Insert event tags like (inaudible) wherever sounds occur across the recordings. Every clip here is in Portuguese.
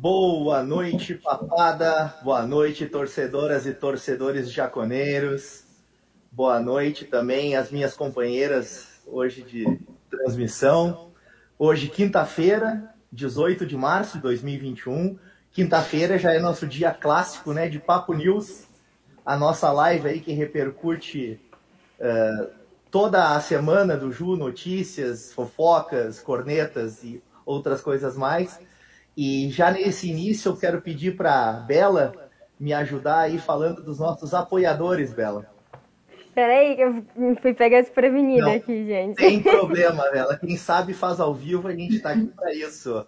Boa noite, papada. Boa noite, torcedoras e torcedores jaconeiros. Boa noite também às minhas companheiras hoje de transmissão. Hoje, quinta-feira, 18 de março de 2021. Quinta-feira já é nosso dia clássico, né, de Papo News. A nossa live aí que repercute uh, toda a semana do Ju, notícias, fofocas, cornetas e outras coisas mais. E já nesse início eu quero pedir para Bela me ajudar aí falando dos nossos apoiadores, Bela. Peraí, que eu fui pegar desprevenida Não, aqui, gente. Tem problema, Bela. Quem sabe faz ao vivo, a gente está aqui para isso.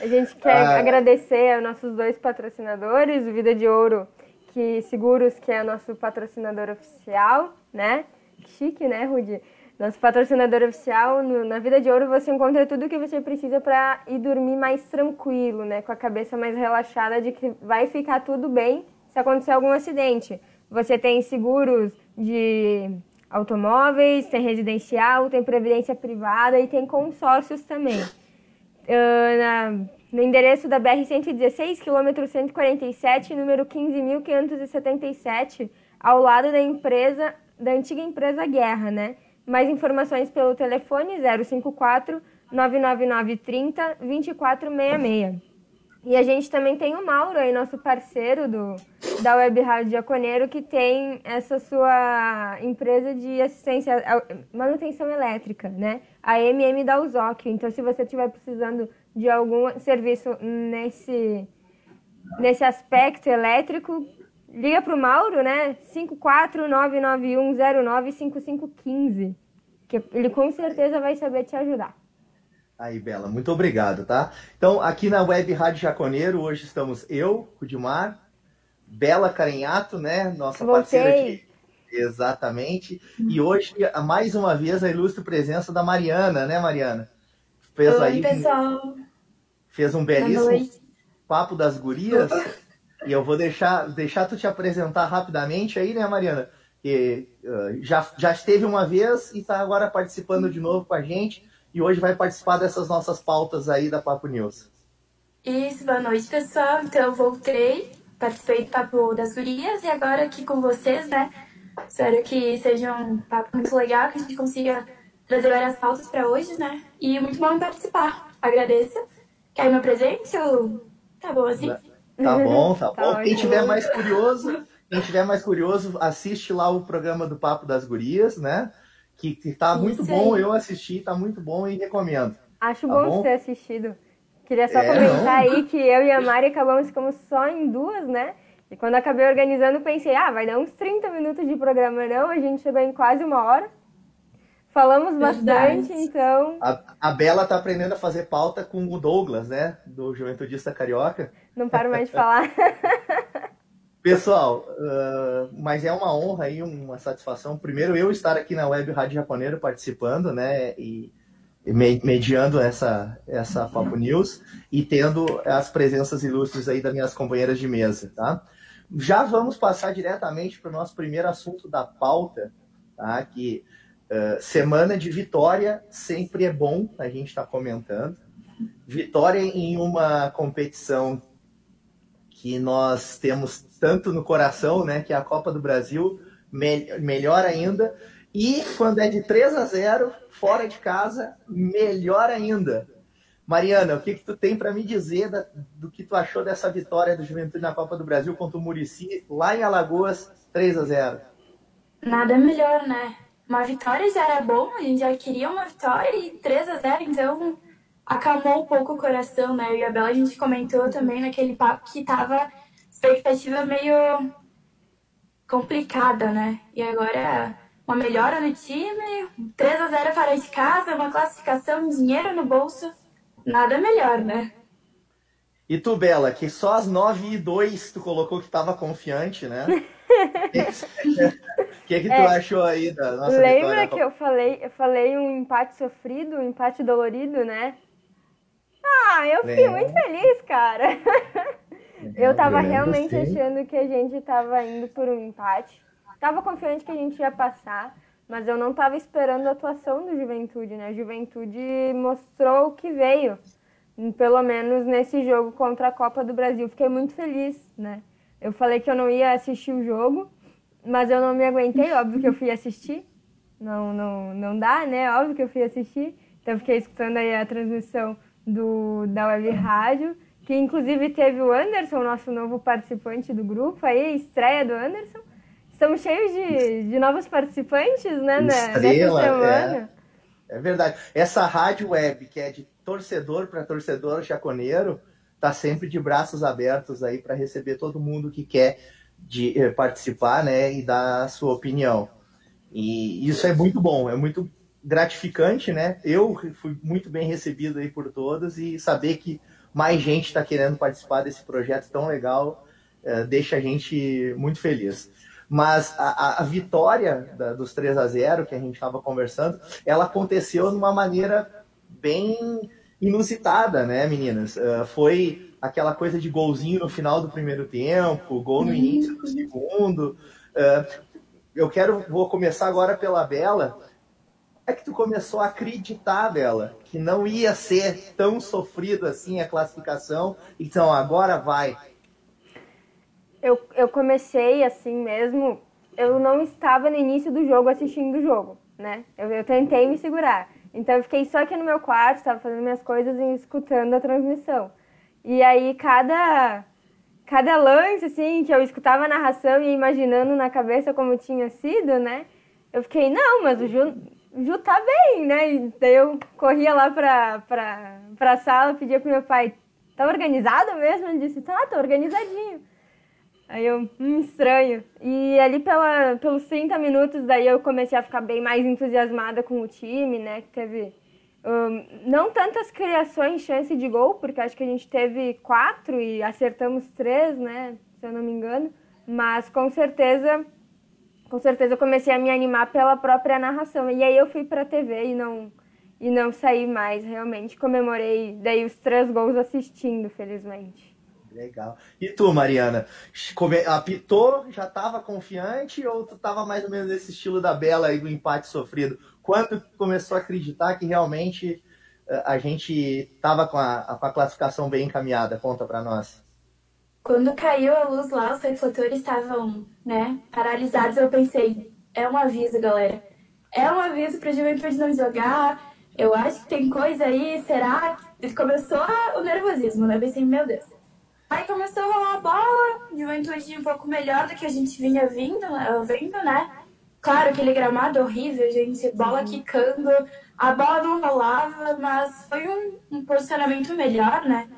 A gente quer ah. agradecer aos nossos dois patrocinadores, o Vida de Ouro que Seguros, que é nosso patrocinador oficial, né? Chique, né, Rudi? Nosso patrocinador oficial, no, na Vida de Ouro você encontra tudo o que você precisa para ir dormir mais tranquilo, né? Com a cabeça mais relaxada de que vai ficar tudo bem se acontecer algum acidente. Você tem seguros de automóveis, tem residencial, tem previdência privada e tem consórcios também. Uh, na, no endereço da BR-116, quilômetro 147, número 15.577, ao lado da empresa, da antiga empresa Guerra, né? Mais informações pelo telefone 054 999 30 2466. E a gente também tem o Mauro aí, nosso parceiro do, da Web Rádio Jaconeiro, que tem essa sua empresa de assistência, manutenção elétrica, né? A MM da Uzóquio. Então, se você estiver precisando de algum serviço nesse, nesse aspecto elétrico, liga para o Mauro, né? 54991095515, que ele com certeza vai saber te ajudar. Aí, Bela, muito obrigado, tá? Então, aqui na Web Rádio Jaconeiro, hoje estamos eu, Rudimar, Bela Carenhato, né? Nossa Voltei. parceira de. Exatamente. E hoje, mais uma vez, a ilustre presença da Mariana, né, Mariana? Fez Oi, aí, pessoal. Fez um belíssimo papo das gurias. E eu vou deixar, deixar tu te apresentar rapidamente aí, né, Mariana? Que uh, já, já esteve uma vez e está agora participando de novo com a gente e hoje vai participar dessas nossas pautas aí da Papo News. Isso, boa noite, pessoal. Então, eu voltei, participei do Papo das Gurias e agora aqui com vocês, né? Espero que seja um papo muito legal, que a gente consiga trazer várias pautas para hoje, né? E muito bom participar. Agradeço. Quer meu presente ou tá bom assim? (laughs) Tá bom, tá, tá bom. Quem tiver mais curioso, quem tiver mais curioso, assiste lá o programa do Papo das Gurias, né? que, que tá muito bom, eu assisti, tá muito bom e recomendo. Acho tá bom, bom ter assistido. Queria só é, comentar não. aí que eu e a Mari acabamos ficando só em duas, né? E quando acabei organizando, pensei, ah, vai dar uns 30 minutos de programa, não? A gente chegou em quase uma hora. Falamos bastante, Verdade. então. A, a Bela tá aprendendo a fazer pauta com o Douglas, né? Do Juventudista Carioca. Não paro mais de falar. (laughs) Pessoal, uh, mas é uma honra e uma satisfação. Primeiro, eu estar aqui na Web Rádio Japoneiro participando, né? E, mediando essa, essa Papo News e tendo as presenças ilustres aí das minhas companheiras de mesa, tá? Já vamos passar diretamente para o nosso primeiro assunto da pauta, tá? Que uh, semana de vitória sempre é bom, a gente está comentando. Vitória em uma competição que nós temos tanto no coração, né, que é a Copa do Brasil, me melhor ainda. E quando é de 3 a 0 fora de casa, melhor ainda. Mariana, o que, que tu tem para me dizer da, do que tu achou dessa vitória do Juventude na Copa do Brasil contra o Murici, lá em Alagoas, 3 a 0 Nada melhor, né? Uma vitória já era bom, a gente já queria uma vitória e 3 a 0 então acalmou um pouco o coração, né? Eu e a Bela, a gente comentou também naquele papo que tava expectativa meio complicada, né? E agora uma melhora no time, 3 a 0 fora de casa, uma classificação, dinheiro no bolso, nada melhor, né? E tu, Bela, que só as 9 e 2 tu colocou que tava confiante, né? (laughs) O que, que tu é, achou aí da nossa Lembra vitória? que eu falei, eu falei um empate sofrido, um empate dolorido, né? Ah, eu fiquei muito feliz, cara. eu tava realmente achando que a gente tava indo por um empate. Tava confiante que a gente ia passar, mas eu não tava esperando a atuação do Juventude, né? A Juventude mostrou o que veio. pelo menos nesse jogo contra a Copa do Brasil. Fiquei muito feliz, né? Eu falei que eu não ia assistir o jogo, mas eu não me aguentei, óbvio que eu fui assistir. Não, não, não dá, né? Óbvio que eu fui assistir. Então fiquei escutando aí a transmissão do, da Web Rádio, que inclusive teve o Anderson, nosso novo participante do grupo, aí, a estreia do Anderson. Estamos cheios de, de novos participantes, né, Estrela, nessa semana. É, é verdade. Essa rádio web, que é de torcedor para torcedor jaconeiro, tá sempre de braços abertos aí para receber todo mundo que quer de, eh, participar, né, e dar a sua opinião. E isso é muito bom, é muito gratificante, né? Eu fui muito bem recebido aí por todos e saber que mais gente está querendo participar desse projeto tão legal é, deixa a gente muito feliz. Mas a, a vitória da, dos 3 a 0 que a gente estava conversando, ela aconteceu de uma maneira bem inusitada, né, meninas? Uh, foi aquela coisa de golzinho no final do primeiro tempo, gol no início do segundo. Uh, eu quero, vou começar agora pela Bela. É que tu começou a acreditar, Bela, que não ia ser tão sofrido assim a classificação. Então agora vai. Eu, eu comecei assim mesmo. Eu não estava no início do jogo assistindo o jogo, né? Eu, eu tentei me segurar. Então eu fiquei só aqui no meu quarto, estava fazendo minhas coisas e escutando a transmissão. E aí cada cada lance, assim, que eu escutava a narração e imaginando na cabeça como tinha sido, né? Eu fiquei, não, mas o Ju, Ju tá bem, né? Daí eu corria lá pra, pra, pra sala, pedia pro meu pai, tá organizado mesmo? Ele disse, tá, tá organizadinho. Aí eu, hum, estranho. E ali pela, pelos 30 minutos, daí eu comecei a ficar bem mais entusiasmada com o time, né? Que teve um, não tantas criações, chance de gol, porque acho que a gente teve quatro e acertamos três, né? Se eu não me engano. Mas com certeza, com certeza eu comecei a me animar pela própria narração. E aí eu fui para a TV e não e não saí mais. Realmente comemorei daí os três gols assistindo, felizmente. Legal. E tu, Mariana? Apitou, já estava confiante ou tu estava mais ou menos nesse estilo da Bela aí do empate sofrido? Quando começou a acreditar que realmente eh, a gente estava com, com a, classificação bem encaminhada? Conta para nós. Quando caiu a luz lá, os refletores estavam, né, paralisados. Eu pensei, é um aviso, galera. É um aviso para Juventude não jogar. Eu acho que tem coisa aí. Será? Começou o nervosismo, né? Eu pensei, meu Deus Aí começou a rolar a bola, Juventude um pouco melhor do que a gente vinha vindo, vendo, né? Claro, aquele gramado horrível, gente, bola quicando, a bola não rolava, mas foi um, um posicionamento melhor, né?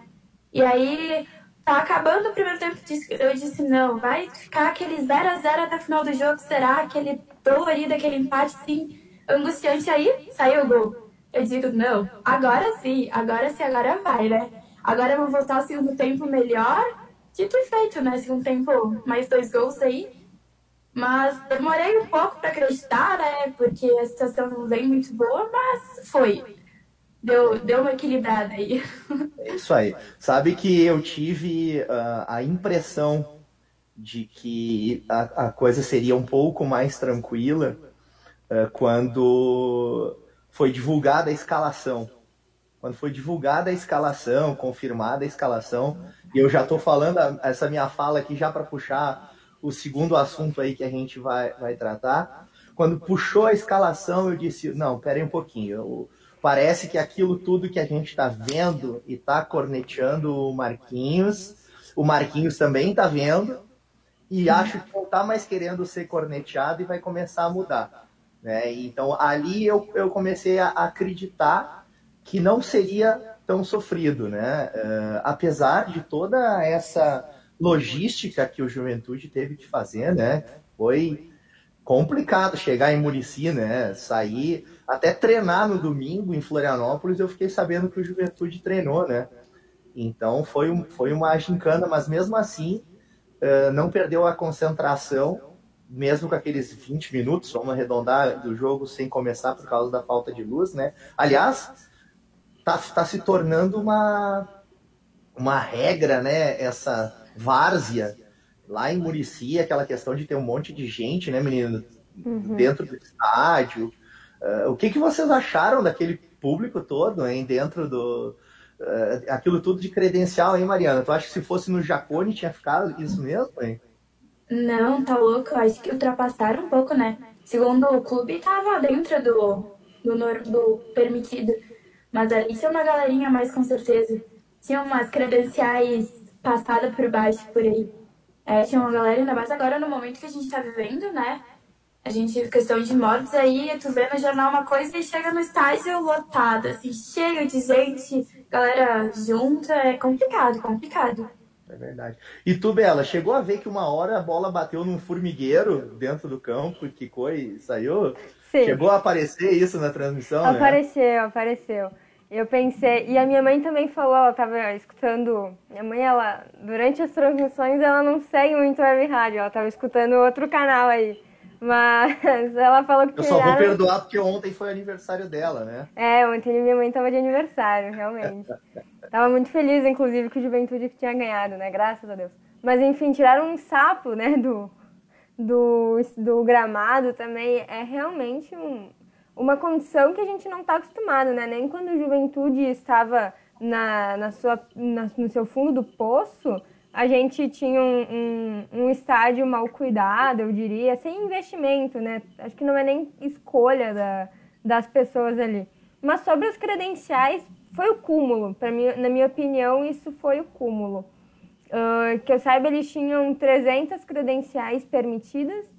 E aí, tá acabando o primeiro tempo, eu disse, não, vai ficar aquele 0 a 0 até o final do jogo, será? Aquele dolorido, aquele empate, assim, angustiante aí, saiu o gol. Eu digo, não, agora sim, agora sim, agora vai, né? Agora vou voltar ao segundo tempo melhor. Dito e feito, né? Segundo tempo, mais dois gols aí. Mas demorei um pouco para acreditar, né? Porque a situação não vem muito boa, mas foi. Deu, deu uma equilibrada aí. É isso aí. Sabe que eu tive uh, a impressão de que a, a, coisa seria um pouco mais tranquila uh, quando foi divulgada a escalação quando foi divulgada a escalação, confirmada a escalação, e eu já estou falando essa minha fala aqui já para puxar o segundo assunto aí que a gente vai, vai tratar. Quando puxou a escalação, eu disse: não, peraí um pouquinho. Eu, parece que aquilo tudo que a gente está vendo e está corneteando o Marquinhos, o Marquinhos também está vendo, e acho que não está mais querendo ser corneteado e vai começar a mudar. Né? Então ali eu, eu comecei a acreditar que não seria tão sofrido, né? Uh, apesar de toda essa logística que o Juventude teve que fazer, né? Foi complicado chegar em Murici, né? Sair, até treinar no domingo em Florianópolis, eu fiquei sabendo que o Juventude treinou, né? Então foi, um, foi uma gincana, mas mesmo assim uh, não perdeu a concentração, mesmo com aqueles 20 minutos, vamos arredondar, do jogo sem começar por causa da falta de luz, né? Aliás, tá, tá se tornando uma, uma regra, né? Essa várzea lá em Murici, aquela questão de ter um monte de gente, né, menino, uhum. dentro do estádio. Uh, o que, que vocês acharam daquele público todo, hein, dentro do, uh, aquilo tudo de credencial, hein, Mariana? Tu acha que se fosse no Jacone tinha ficado isso mesmo, hein? Não, tá louco. Acho que ultrapassaram um pouco, né? Segundo o clube, tava dentro do, do, do permitido. Mas ali tinha uma galerinha mais com certeza. Tinha umas credenciais passadas por baixo por aí. É, tinha uma galera, ainda mais agora no momento que a gente tá vivendo, né? A gente, questão de mortes aí, tu vê no jornal uma coisa e chega no estádio lotado, assim, chega de gente, galera junta, é complicado, complicado. É verdade. E tu, Bela, chegou a ver que uma hora a bola bateu num formigueiro dentro do campo, quicou e saiu? Sim. Chegou a aparecer isso na transmissão, Apareceu, né? apareceu. Eu pensei, e a minha mãe também falou, ela estava escutando, minha mãe, ela, durante as transmissões, ela não segue muito web rádio, ela estava escutando outro canal aí. Mas ela falou que. Eu só vou perdoar porque ontem foi aniversário dela, né? É, ontem minha mãe tava de aniversário, realmente. tava muito feliz, inclusive, com o Juventude que tinha ganhado, né? Graças a Deus. Mas enfim, tiraram um sapo, né, do, do, do gramado também. É realmente um, uma condição que a gente não está acostumado, né? Nem quando o Juventude estava na, na sua, na, no seu fundo do poço a gente tinha um, um, um, estádio mal cuidado, eu diria, sem investimento, né? Acho que não é nem escolha da, das pessoas ali. Mas sobre os credenciais, foi o cúmulo. Mim, na minha opinião, isso foi o cúmulo. Uh, que eu saiba, eles tinham 300 credenciais permitidas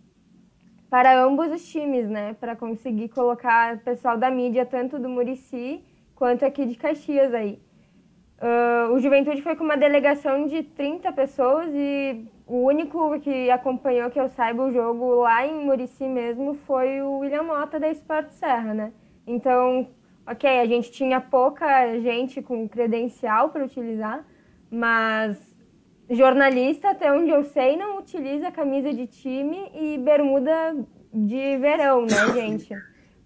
para ambos os times, né? Para conseguir colocar pessoal da mídia, tanto do Murici quanto aqui de Caxias aí. Uh, o Juventude foi com uma delegação de 30 pessoas e o único que acompanhou, que eu saiba, o jogo lá em Murici mesmo foi o William Mota da Sport Serra, né? Então, ok, a gente tinha pouca gente com credencial para utilizar, mas jornalista, até onde eu sei, não utiliza camisa de time e bermuda de verão, né, (laughs) gente?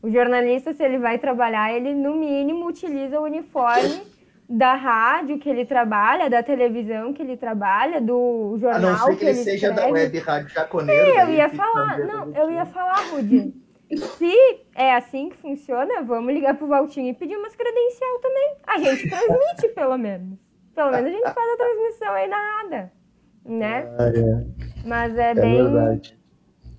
O jornalista, se ele vai trabalhar, ele no mínimo utiliza o uniforme da rádio que ele trabalha, da televisão que ele trabalha, do jornal A não ser que, que ele, ele seja escreve. da web rádio jaconeiro. eu ia falar, não, eu ia falar, Rudy. Se é assim que funciona, vamos ligar pro Valtinho e pedir umas credencial também. A gente (laughs) transmite, pelo menos. Pelo menos a gente faz a transmissão aí narrada, né? Ah, é. Mas é, é bem... Verdade.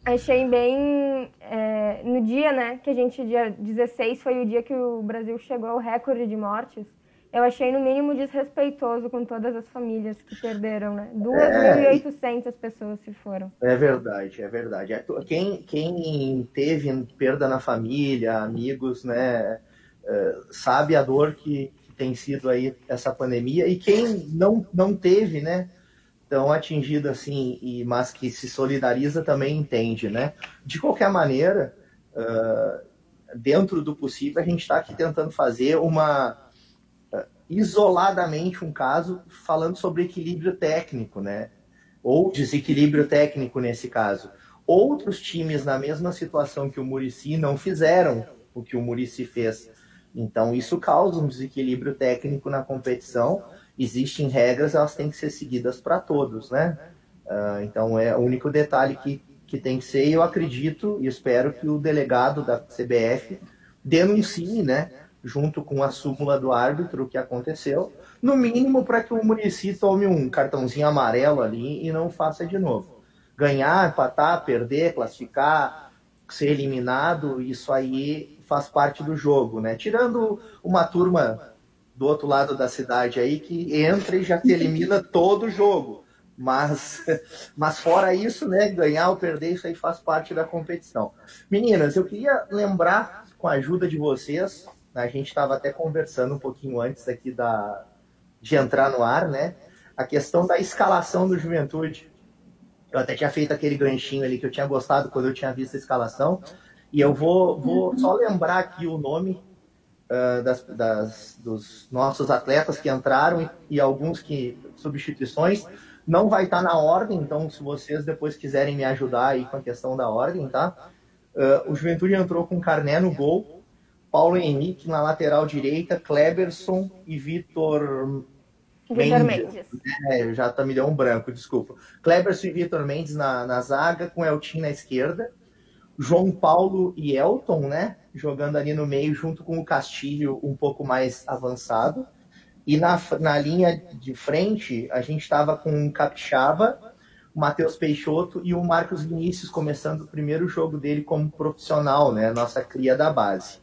Achei bem... É, no dia, né, que a gente, dia 16, foi o dia que o Brasil chegou ao recorde de mortes eu achei no mínimo desrespeitoso com todas as famílias que perderam, né? 2.800 é, pessoas se foram. É verdade, é verdade. É, quem, quem teve perda na família, amigos, né, é, sabe a dor que, que tem sido aí essa pandemia e quem não, não teve, né, tão atingido assim, e, mas que se solidariza também entende, né? De qualquer maneira, uh, dentro do possível, a gente está aqui tentando fazer uma isoladamente um caso falando sobre equilíbrio técnico, né? Ou desequilíbrio técnico nesse caso. Outros times na mesma situação que o Murici não fizeram o que o Murici fez. Então isso causa um desequilíbrio técnico na competição. Existem regras, elas têm que ser seguidas para todos, né? Uh, então é o único detalhe que, que tem que ser. E eu acredito e espero que o delegado da CBF denuncie, né? Junto com a súmula do árbitro, o que aconteceu, no mínimo para que o Murici tome um cartãozinho amarelo ali e não faça de novo. Ganhar, empatar, perder, classificar, ser eliminado, isso aí faz parte do jogo, né? Tirando uma turma do outro lado da cidade aí que entra e já te elimina (laughs) todo o jogo. Mas, mas fora isso, né? Ganhar ou perder, isso aí faz parte da competição. Meninas, eu queria lembrar, com a ajuda de vocês, a gente estava até conversando um pouquinho antes aqui da, de entrar no ar, né? A questão da escalação do Juventude. Eu até tinha feito aquele ganchinho ali que eu tinha gostado quando eu tinha visto a escalação. E eu vou, vou só lembrar aqui o nome uh, das, das, dos nossos atletas que entraram e, e, alguns que substituições. Não vai estar tá na ordem, então se vocês depois quiserem me ajudar aí com a questão da ordem, tá? Uh, o Juventude entrou com Carné no gol, Paulo Henrique na lateral direita, Kleberson e Vitor Mendes. Mendes. É, já tá me deu um branco, desculpa. Kleberson e Vitor Mendes na, na zaga, com Eltin na esquerda. João Paulo e Elton, né? Jogando ali no meio, junto com o Castilho um pouco mais avançado. E na, na linha de frente, a gente estava com o Capixaba, o Matheus Peixoto e o Marcos Vinícius começando o primeiro jogo dele como profissional, né? Nossa cria da base.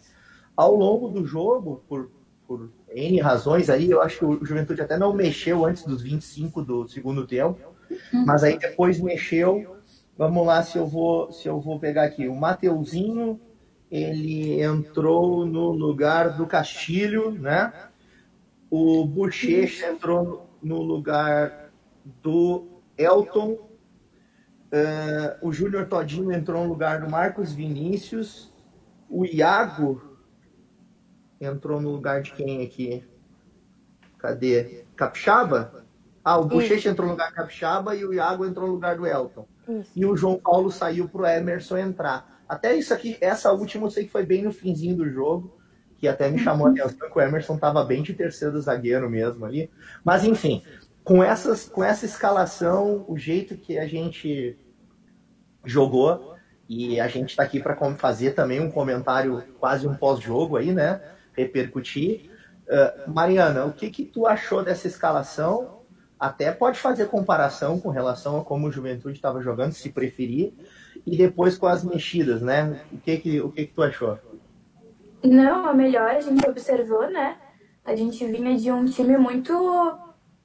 Ao longo do jogo, por, por N razões aí, eu acho que o Juventude até não mexeu antes dos 25 do segundo tempo, mas aí depois mexeu. Vamos lá se eu vou, se eu vou pegar aqui. O Mateuzinho, ele entrou no lugar do Castilho, né? O Bochecha entrou no lugar do Elton. Uh, o Júnior Todinho entrou no lugar do Marcos Vinícius. O Iago entrou no lugar de quem aqui? Cadê? Capixaba? Ah, o Bochecha entrou no lugar do Capixaba e o Iago entrou no lugar do Elton. Isso. E o João Paulo saiu para o Emerson entrar. Até isso aqui, essa última eu sei que foi bem no finzinho do jogo que até me chamou a atenção que o Emerson estava bem de terceiro zagueiro mesmo ali. Mas enfim, com, essas, com essa escalação, o jeito que a gente jogou, e a gente está aqui para fazer também um comentário, quase um pós-jogo aí, né? Repercutir. Uh, Mariana, o que, que tu achou dessa escalação? Até pode fazer comparação com relação a como o Juventude estava jogando, se preferir, e depois com as mexidas, né? O que que, o que, que tu achou? Não, a melhor a gente observou, né? A gente vinha de um time muito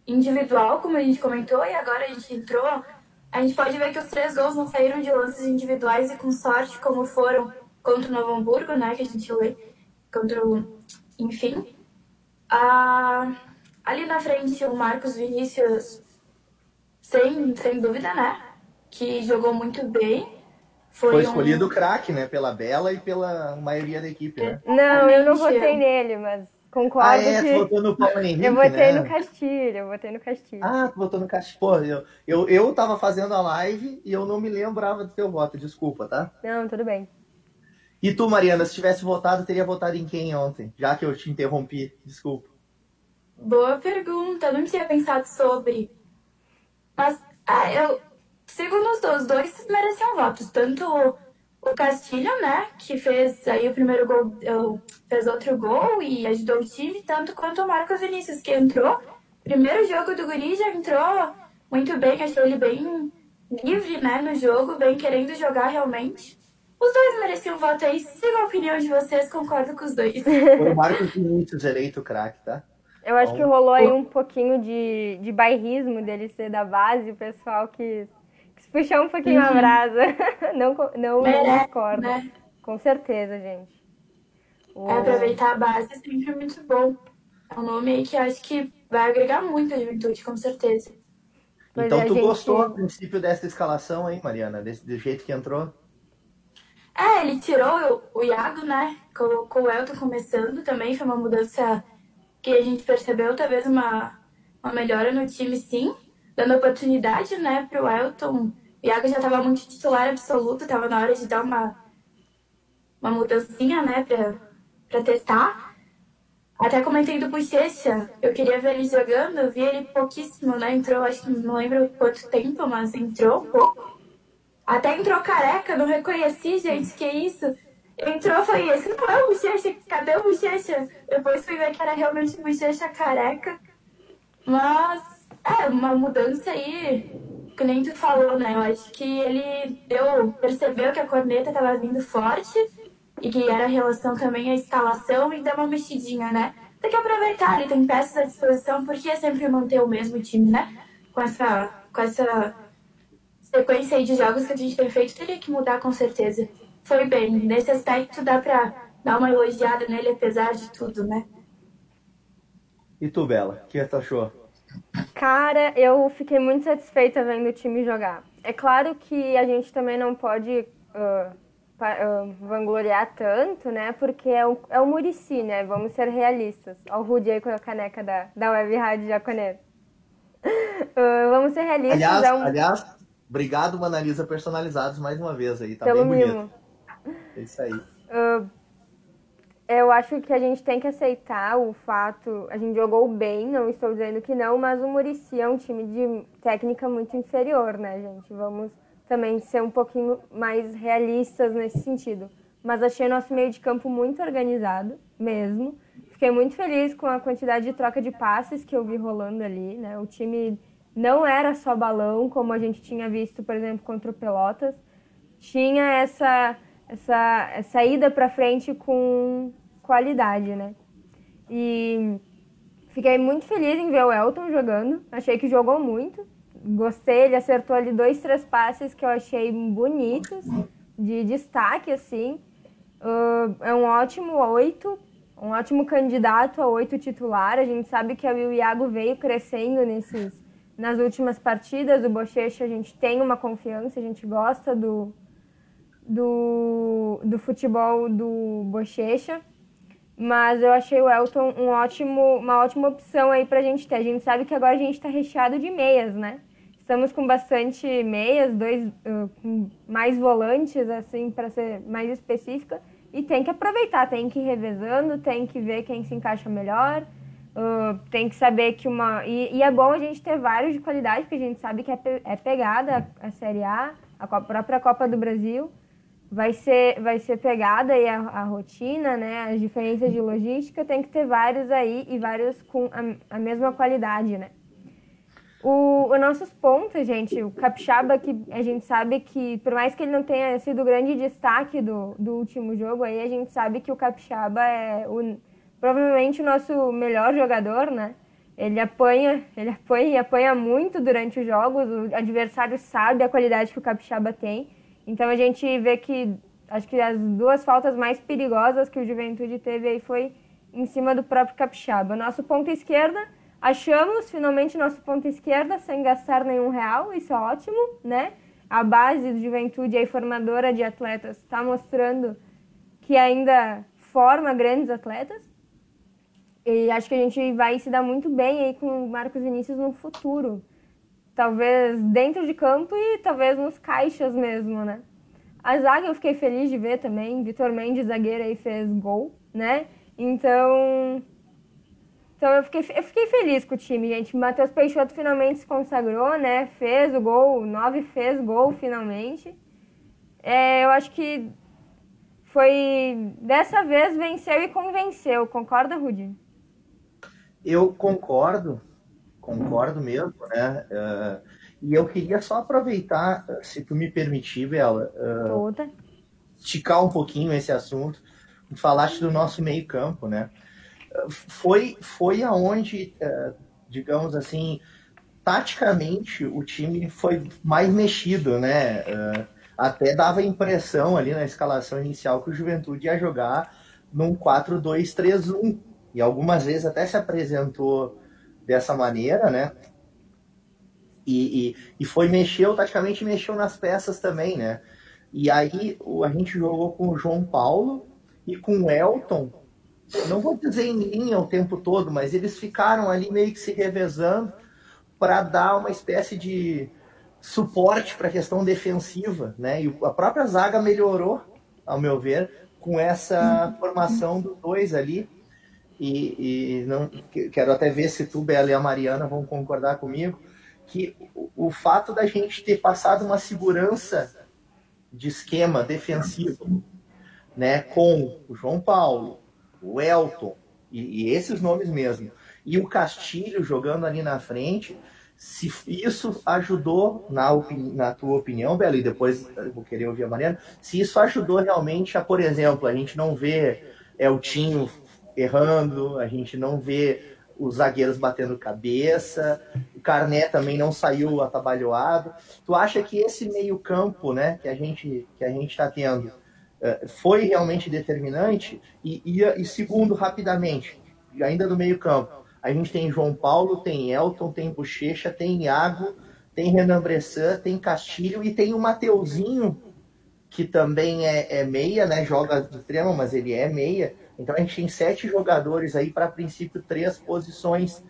individual, como a gente comentou, e agora a gente entrou. A gente pode ver que os três gols não saíram de lances individuais e com sorte, como foram contra o Novo Hamburgo, né? Que a gente lê contra o. Enfim. Ah, ali na frente, o Marcos Vinícius, sem, sem dúvida, né? Que jogou muito bem. Foi, foi escolhido um... craque, né? Pela Bela e pela maioria da equipe, né? Não, eu não votei nele, mas concordo ah, é, que... tu votou no Paulo Henrique, Eu votei né? no Castilho, eu votei no Castilho. Ah, tu votou no Castilho. Pô, eu, eu, eu tava fazendo a live e eu não me lembrava do teu voto, desculpa, tá? Não, tudo bem. E tu, Mariana, se tivesse votado, teria votado em quem ontem? Já que eu te interrompi, desculpa. Boa pergunta, não tinha pensado sobre. Mas, ah, eu, Segundo os dois, dois mereciam votos. Tanto o Castilho, né, que fez aí o primeiro gol, fez outro gol e ajudou o time, tanto quanto o Marcos Vinícius, que entrou. Primeiro jogo do Guri já entrou muito bem, achei ele bem livre, né, no jogo, bem querendo jogar realmente. Os dois mereciam voto aí. Siga a opinião de vocês, concordo com os dois. (laughs) Foi o Marcos Vinícius eleito craque, tá? Eu acho que rolou aí um pouquinho de, de bairrismo dele ser da base, o pessoal que puxar um pouquinho uhum. a brasa. (laughs) Não, não, é, não discordo. Né? Com certeza, gente. O... É, aproveitar a base é sempre muito bom. É um nome aí que acho que vai agregar muito a juventude, com certeza. Pois então, é, tu gente... gostou, a princípio, dessa escalação aí, Mariana? Desse, do jeito que entrou? É, ele tirou o, Iago, né? Colocou o Elton começando também. Foi uma mudança que a gente percebeu, talvez uma, uma melhora no time, sim. Dando oportunidade, né, pro Elton o Iago já estava muito titular absoluto, estava na hora de dar uma, uma mudancinha, né, para testar. Até comentei do Bochecha, eu queria ver ele jogando, vi ele pouquíssimo, né? Entrou, acho que não lembro quanto tempo, mas entrou um pouco. Até entrou careca, não reconheci, gente, que isso. Entrou, falei, esse não é o Bochecha, cadê o Bochecha? Depois fui ver que era realmente o Bochecha careca. Mas, é, uma mudança aí que nem tu falou, né? Eu acho que ele deu, percebeu que a corneta estava vindo forte e que era relação também à escalação e deu uma mexidinha, né? Tem que aproveitar, ele tem peças à disposição, porque sempre manter o mesmo time, né? Com essa, com essa sequência aí de jogos que a gente tem feito, teria que mudar com certeza. Foi bem, nesse aspecto dá pra dar uma elogiada nele, apesar de tudo, né? E tu, Bela, o que tu achou? Cara, eu fiquei muito satisfeita vendo o time jogar. É claro que a gente também não pode uh, uh, vangloriar tanto, né? Porque é o, é o Murici, né? Vamos ser realistas. Olha o Rudy aí com a caneca da, da Web Rádio Jaconeiro. Uh, (laughs) vamos ser realistas. Aliás, é um... aliás, obrigado, Manalisa Personalizados, mais uma vez aí. Tá Pelo bem bonito. Mimo. É isso aí. Uh, eu acho que a gente tem que aceitar o fato. A gente jogou bem, não estou dizendo que não, mas o Murici é um time de técnica muito inferior, né, gente? Vamos também ser um pouquinho mais realistas nesse sentido. Mas achei nosso meio de campo muito organizado, mesmo. fiquei muito feliz com a quantidade de troca de passes que eu vi rolando ali, né? O time não era só balão, como a gente tinha visto, por exemplo, contra o Pelotas. Tinha essa, essa, essa ida para frente com qualidade, né? E fiquei muito feliz em ver o Elton jogando. Achei que jogou muito. Gostei, ele acertou ali dois, três passes que eu achei bonitos, de destaque, assim. Uh, é um ótimo oito, um ótimo candidato a oito titular. A gente sabe que o Iago veio crescendo nesses nas últimas partidas. O Bochecha, a gente tem uma confiança, a gente gosta do, do, do futebol do Bochecha. Mas eu achei o Elton um ótimo, uma ótima opção aí pra gente ter. A gente sabe que agora a gente está recheado de meias, né? Estamos com bastante meias, dois mais volantes, assim, para ser mais específica. E tem que aproveitar, tem que ir revezando, tem que ver quem se encaixa melhor. Uh, tem que saber que uma. E, e, é bom a gente ter vários de qualidade, porque a gente sabe que é, pe... é pegada a Série A, a própria Copa do Brasil. Vai ser, vai ser pegada aí a, a rotina, né? As diferenças de logística, tem que ter vários aí e vários com a, a mesma qualidade, né? O, os nossos pontos, gente, o Capixaba, que a gente sabe que, por mais que ele não tenha sido o grande destaque do, do último jogo, aí a gente sabe que o Capixaba é o provavelmente o nosso melhor jogador, né? Ele apanha, ele apanha e apanha muito durante os jogos. O adversário sabe a qualidade que o Capixaba tem. Então a gente vê que acho que as duas faltas mais perigosas que o Juventude teve aí foi em cima do próprio Capixaba. Nosso ponto esquerda, achamos finalmente nosso ponto esquerda sem gastar nenhum real, isso é ótimo, né? A base do Juventude aí formadora de atletas está mostrando que ainda forma grandes atletas. E acho que a gente vai se dar muito bem aí com o Marcos Vinícius no futuro. Talvez dentro de campo e talvez nos caixas mesmo, né? A zaga eu fiquei feliz de ver também. Vitor Mendes, zagueiro, aí fez gol, né? Então. Então eu fiquei, eu fiquei feliz com o time, gente. Matheus Peixoto finalmente se consagrou, né? Fez o gol, 9 fez gol finalmente. É, eu acho que foi. Dessa vez venceu e convenceu. Concorda, Rudi? Eu concordo, concordo mesmo, né? Uh, e eu queria só aproveitar, se tu me permitir, Bela, uh, esticar um pouquinho esse assunto. Falaste do nosso meio campo, né? Foi, foi aonde, digamos assim, taticamente o time foi mais mexido, né? Até dava a impressão ali na escalação inicial que o Juventude ia jogar num 4-2-3-1, e algumas vezes até se apresentou dessa maneira, né? E, e, e foi mexeu, taticamente mexeu nas peças também, né? E aí a gente jogou com o João Paulo e com o Elton. Não vou dizer em linha o tempo todo, mas eles ficaram ali meio que se revezando para dar uma espécie de suporte para a questão defensiva, né? E a própria zaga melhorou, ao meu ver, com essa formação dos dois ali e, e não quero até ver se tu, Bela e a Mariana vão concordar comigo, que o, o fato da gente ter passado uma segurança de esquema defensivo, né, com o João Paulo, o Elton e, e esses nomes mesmo, e o Castilho jogando ali na frente, se isso ajudou, na, na tua opinião, Bela, e depois vou querer ouvir a Mariana, se isso ajudou realmente a, por exemplo, a gente não ver Eltinho errando, a gente não vê os zagueiros batendo cabeça, o Carné também não saiu atabalhoado. Tu acha que esse meio-campo, né, que a gente que a gente está tendo, eh, foi realmente determinante? E, e, e segundo, rapidamente, ainda do meio-campo, a gente tem João Paulo, tem Elton, tem Bochecha, tem Iago, tem Renan Bressan, tem Castilho e tem o Mateuzinho, que também é, é meia, né? Joga de extremo, mas ele é meia. Então a gente tem sete jogadores aí para, princípio, três posições.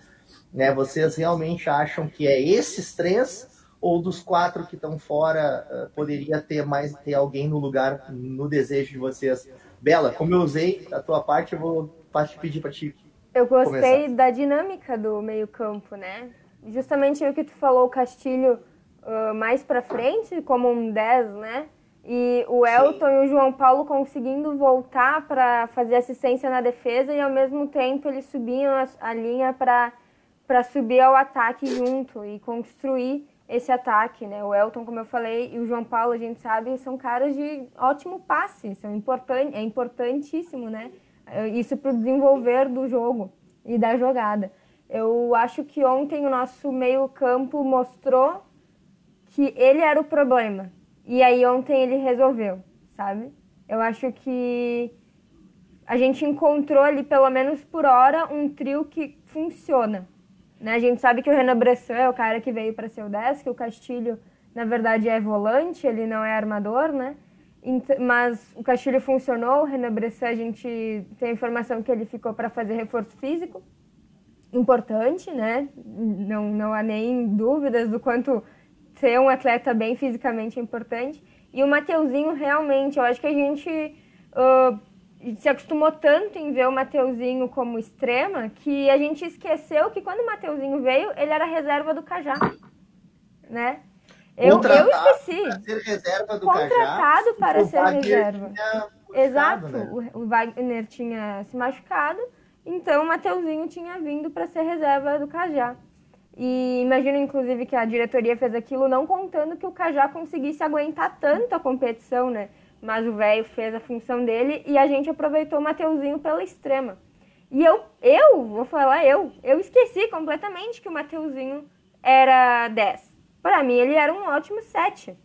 Né? Vocês realmente acham que é esses três ou dos quatro que estão fora uh, poderia ter mais ter alguém no lugar no desejo de vocês? Bela, como eu usei a tua parte, eu vou te pedir para ti. Eu gostei começar. da dinâmica do meio campo, né? Justamente o que tu falou, o Castilho uh, mais para frente, como um 10, né? E o Elton Sim. e o João Paulo conseguindo voltar para fazer assistência na defesa e ao mesmo tempo eles subiam a, a linha para subir ao ataque junto e construir esse ataque, né? O Elton, como eu falei, e o João Paulo, a gente sabe, são caras de ótimo passe, são importante, é importantíssimo, né? Isso para o desenvolver do jogo e da jogada. Eu acho que ontem o nosso meio-campo mostrou que ele era o problema. E aí ontem ele resolveu, sabe? Eu acho que a gente encontrou ali, pelo menos por hora, um trio que funciona. Né? A gente sabe que o Renan Bressan é o cara que veio para ser o 10, que o Castilho, na verdade, é volante, ele não é armador, né? Mas o Castilho funcionou, o Renan Bressan, a gente tem a informação que ele ficou para fazer reforço físico. Importante, né? Não, não há nem dúvidas do quanto ser um atleta bem fisicamente é importante. E o Mateuzinho, realmente, eu acho que a gente uh, se acostumou tanto em ver o Mateuzinho como extrema que a gente esqueceu que quando o Mateuzinho veio, ele era reserva do Cajá, né? Eu, eu esqueci. Para ser reserva do Contratado Cajá, para ser reserva. Exato. Né? O Wagner tinha se machucado, então o Mateuzinho tinha vindo para ser reserva do Cajá. E imagino, inclusive, que a diretoria fez aquilo não contando que o Cajá conseguisse aguentar tanto a competição, né? mas o velho fez a função dele e a gente aproveitou o Mateuzinho pela extrema. E eu, eu, vou falar eu, eu esqueci completamente que o Mateuzinho era 10. Para mim, ele era um ótimo 7.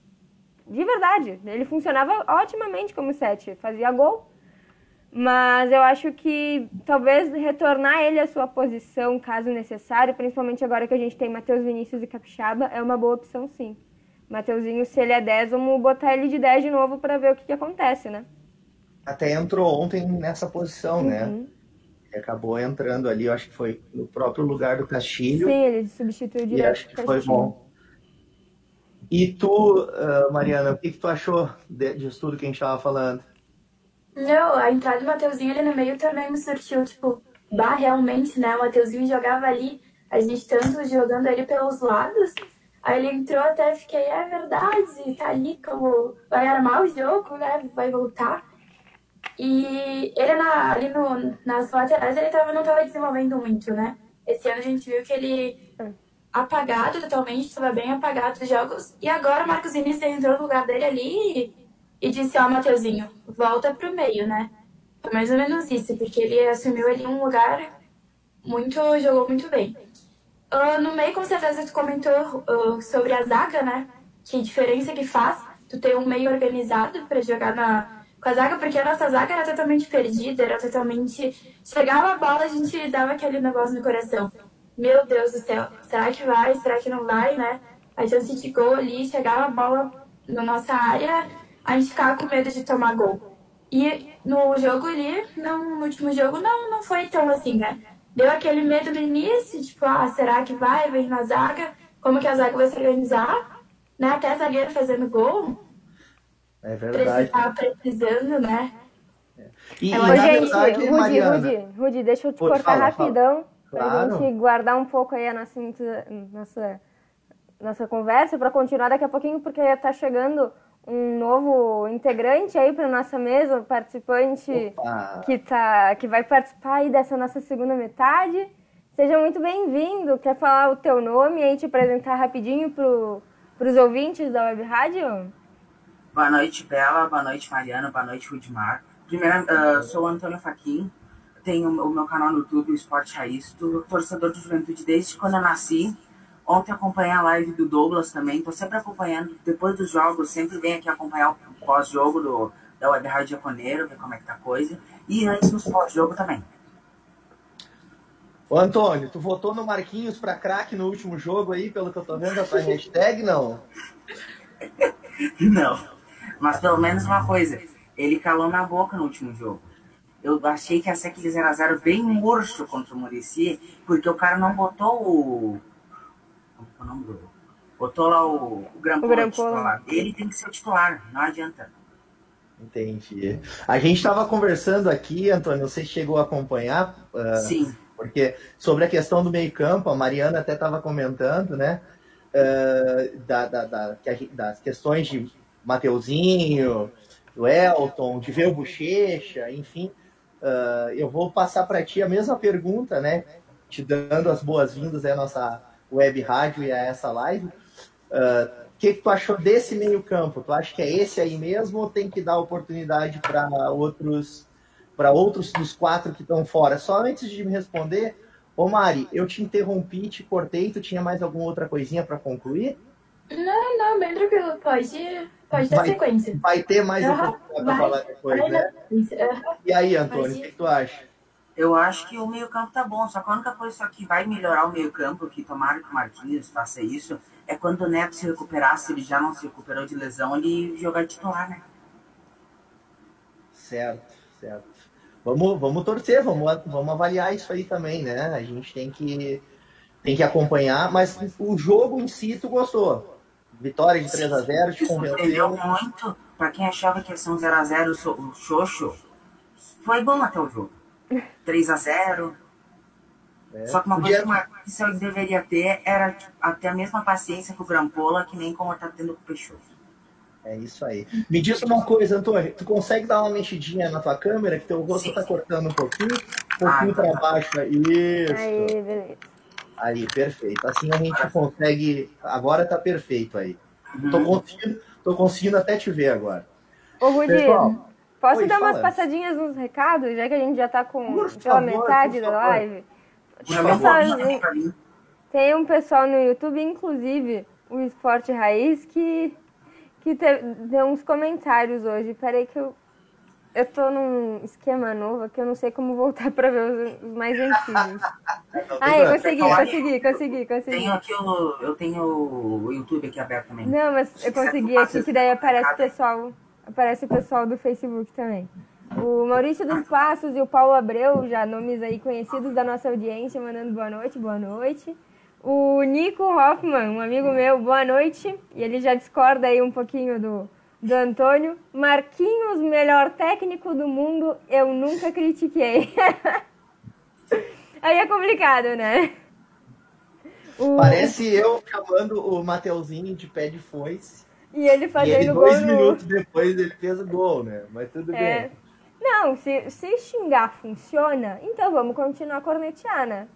De verdade, ele funcionava otimamente como 7, fazia gol. Mas eu acho que talvez retornar ele à sua posição, caso necessário, principalmente agora que a gente tem Matheus Vinícius e Capixaba, é uma boa opção sim. Mateuzinho, se ele é 10, vamos botar ele de 10 de novo para ver o que, que, acontece, né? Até entrou ontem nessa posição, né? uhum. né? Ele acabou entrando ali, eu acho que foi no próprio lugar do Castilho. Sim, ele substituiu direto. E acho que foi bom. E tu, uh, Mariana, o que, que tu achou de, disso tudo que a gente estava falando? Não, a entrada do Mateuzinho ali no meio também me surtiu, tipo, bah, realmente, né? O Mateuzinho jogava ali, a gente tanto jogando ele pelos lados, Aí ele entrou até fiquei, é verdade, tá ali como vai armar o jogo, né? Vai voltar. E ele na, ali no, nas laterais ele tava, não tava desenvolvendo muito, né? Esse ano a gente viu que ele apagado totalmente, estava bem apagado dos jogos. E agora o Marcos Inês entrou no lugar dele ali e, disse, ó, oh, Mateuzinho, volta pro meio, né? Foi mais ou menos isso, porque ele assumiu ali um lugar muito, jogou muito bem. Uh, no meio, com certeza, tu comentou uh, sobre a zaga, né? Que diferença que faz tu ter um meio organizado para jogar na, com a zaga, porque a nossa zaga era totalmente perdida, era totalmente. Chegava a bola, a gente dava aquele negócio no coração. Meu Deus do céu, será que vai? Será que não vai, né? A chance de gol ali, chegava a bola na nossa área, a gente ficava com medo de tomar gol. E no jogo ali, no último jogo, não, não foi tão assim, né? deu aquele medo no início, tipo, ah, será que vai, vir na zaga? Como que a zaga vai se organizar? Né? Até zagueiro fazendo gol. É verdade. Precisava precisando, né? E, é, e gente, verdade, Rudi, Mariana... Rudi, Rudi, deixa eu te Pô, cortar fala, rapidão pra claro. gente guardar um pouco aí a nossa, nossa, nossa conversa para continuar daqui a pouquinho, porque tá chegando um novo integrante aí para nossa mesa, participante que, tá, que vai participar aí dessa nossa segunda metade. Seja muito bem-vindo. Quer falar o teu nome e aí te apresentar rapidinho para os ouvintes da Web Rádio? Boa noite, Bela. Boa noite, Mariana. Boa noite, Rudimar. Primeiro, uh, sou Antônio Faquin. Tenho o meu canal no YouTube, o Esporte Raiz. torcedor de juventude desde quando eu nasci. Ontem acompanhei a live do Douglas também, tô sempre acompanhando, depois dos jogos, sempre venho aqui acompanhar o pós-jogo do, da Web Rádio Japoneiro, ver como é que tá a coisa. E antes nos pós-jogo também. Ô Antônio, tu votou no Marquinhos pra craque no último jogo aí, pelo que eu tô vendo da tua hashtag, não? (laughs) não. Mas pelo menos uma coisa, ele calou na boca no último jogo. Eu achei que ia ser aquele 0x0 bem murcho contra o Murici, porque o cara não botou o como é o nome do. Botou lá o, o Grampola titular. Ele tem que ser o titular, não adianta. Entendi. A gente estava conversando aqui, Antônio, você chegou a acompanhar? Uh, Sim. Porque sobre a questão do meio-campo, a Mariana até estava comentando, né? Uh, da, da, da, das questões de Mateuzinho, do Elton, de ver o Bochecha, enfim. Uh, eu vou passar para ti a mesma pergunta, né? Te dando as boas-vindas à nossa web rádio e a essa live. Uh, o que, que, tu achou desse meio campo? Tu acha que é esse aí mesmo ou tem que dar oportunidade para outros para outros dos quatro que estão fora? Só antes de me responder, ô Mari, eu te interrompi, te cortei, tu tinha mais alguma outra coisinha para concluir? Não, não, bem tranquilo, pode, pode ter vai, sequência. Vai ter mais uhum, oportunidade para falar depois, vai, né? Uhum. E aí, Antônio, o que, que tu acha? Eu acho que o meio-campo tá bom, só que a única coisa que vai melhorar o meio-campo, que tomara que o Marquinhos faça isso, é quando o Neto se recuperar, se ele já não se recuperou de lesão, ele jogar titular, né? Certo, certo. Vamos, vamos torcer, vamos, vamos avaliar isso aí também, né? A gente tem que, tem que acompanhar, mas o jogo em si tu gostou. Vitória de 3x0, te convenceu. muito. Pra quem achava que ia ser um 0x0 o Xoxo, foi bom até o jogo. 3x0. É. Só que uma Podia... coisa que o deveria ter era tipo, até a mesma paciência com o Grampola, que nem como tá tendo com o Peixoto. É isso aí. Me diz uma coisa, Antônio, tu consegue dar uma mexidinha na tua câmera, que teu rosto Sim. tá cortando um pouquinho, um pouquinho ah, para tá. baixo. Isso. Aí, beleza. Aí, perfeito. Assim a gente consegue. Agora tá perfeito aí. Uhum. Tô, conseguindo, tô conseguindo até te ver agora. Ô, Rudi, posso Oi, dar umas passadinhas nos recados, já que a gente já tá com por pela favor, metade da live? Tem um pessoal no YouTube, inclusive o Esporte Raiz, que, que deu uns comentários hoje. Peraí que eu eu tô num esquema novo que eu não sei como voltar (laughs) para ver os, mais antigos. eu consegui, consegui, consegui, consegui. Tenho aqui o, eu tenho o YouTube aqui aberto também. Não, mas eu consegui aqui, que daí aparece o pessoal, aparece o pessoal do Facebook também. O Maurício dos Passos e o Paulo Abreu, já nomes aí conhecidos da nossa audiência, mandando boa noite, boa noite. O Nico Hoffman, um amigo meu, boa noite. E ele já discorda aí um pouquinho do, do Antônio. Marquinhos, melhor técnico do mundo, eu nunca critiquei. (laughs) Aí é complicado, né? O... Parece eu chamando o Mateuzinho de pé de foice. E ele fazendo e ele, gol. Dois no... minutos depois ele fez o gol, né? Mas tudo é. bem. Não, se, se xingar funciona, então vamos continuar a cornetear, né?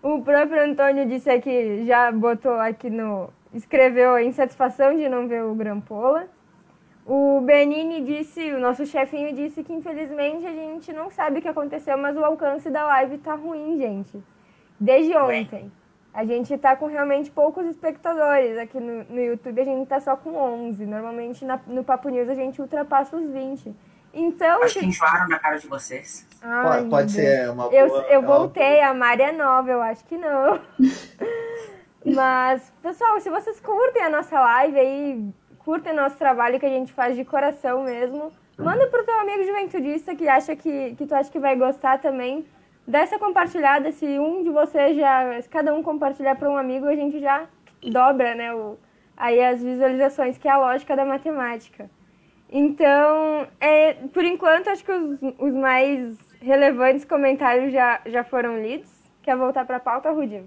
O próprio Antônio disse aqui, já botou aqui no. Escreveu a insatisfação de não ver o Grampola. O Benini disse, o nosso chefinho disse que infelizmente a gente não sabe o que aconteceu, mas o alcance da live tá ruim, gente. Desde ontem. A gente tá com realmente poucos espectadores. Aqui no, no YouTube a gente tá só com 11. Normalmente na, no Papo News a gente ultrapassa os 20. Então. Acho que enjoaram na cara de vocês. Ai, pode, pode ser uma eu, boa. Eu voltei, a Mari é nova, eu acho que não. (laughs) Mas, pessoal, se vocês curtem a nossa live aí, curtem nosso trabalho que a gente faz de coração mesmo. Manda pro teu amigo juventudista que acha que, que tu acha que vai gostar também. Dá essa compartilhada, se um de vocês já, se cada um compartilhar para um amigo, a gente já dobra, né, o, aí as visualizações, que é a lógica da matemática. Então, é, por enquanto, acho que os, os mais relevantes comentários já, já foram lidos. Quer voltar para a pauta, Rudy?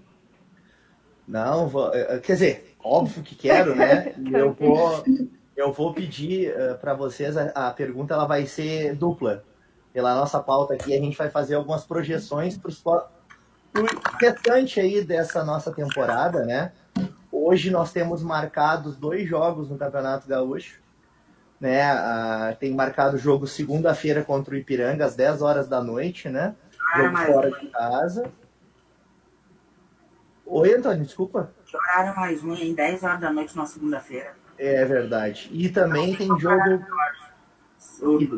Não, vou, é, é, quer dizer, Óbvio que quero, né? (laughs) Eu vou, eu vou pedir uh, para vocês, a, a, pergunta ela vai ser dupla. Pela nossa pauta aqui, a gente vai fazer algumas projeções para o restante aí dessa nossa temporada, né? Hoje nós temos marcados dois jogos no Campeonato Gaúcho. Né? Uh, tem marcado o jogo segunda-feira contra o Ipiranga, às 10 horas da noite, né? Jogo fora de casa. Oi, Antônio, desculpa. Horário mais um, em 10 horas da noite na segunda-feira. É verdade. E também tem jogo. E,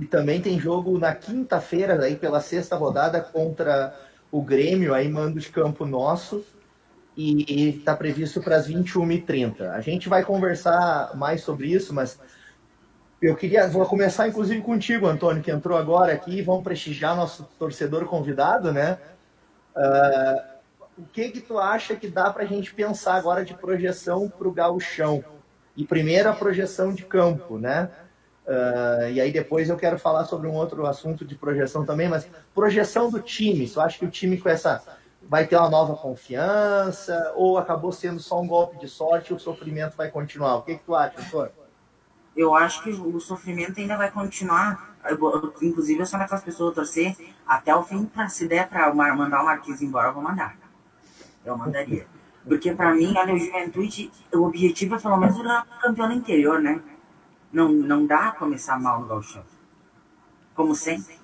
e também tem jogo na quinta-feira, aí pela sexta rodada, contra o Grêmio, aí mando de campo nosso. E está previsto para as 21h30. A gente vai conversar mais sobre isso, mas eu queria. Vou começar inclusive contigo, Antônio, que entrou agora aqui. Vamos prestigiar nosso torcedor convidado, né? Uh, o que que tu acha que dá para a gente pensar agora de projeção para o gauchão? E primeiro a projeção de campo, né? Uh, e aí depois eu quero falar sobre um outro assunto de projeção também, mas projeção do time. Tu acha que o time com essa vai ter uma nova confiança? Ou acabou sendo só um golpe de sorte e o sofrimento vai continuar? O que, que tu acha, doutor? Eu acho que o sofrimento ainda vai continuar. Eu, inclusive, eu sou daquelas pessoas torcer até o fim, pra, se der para mandar o Marquinhos embora, eu vou mandar. Eu mandaria. Porque para mim, olha, o Juventude, o objetivo é pelo menos virar campeão no interior, né? Não, não dá começar mal no Galchão. Como sempre.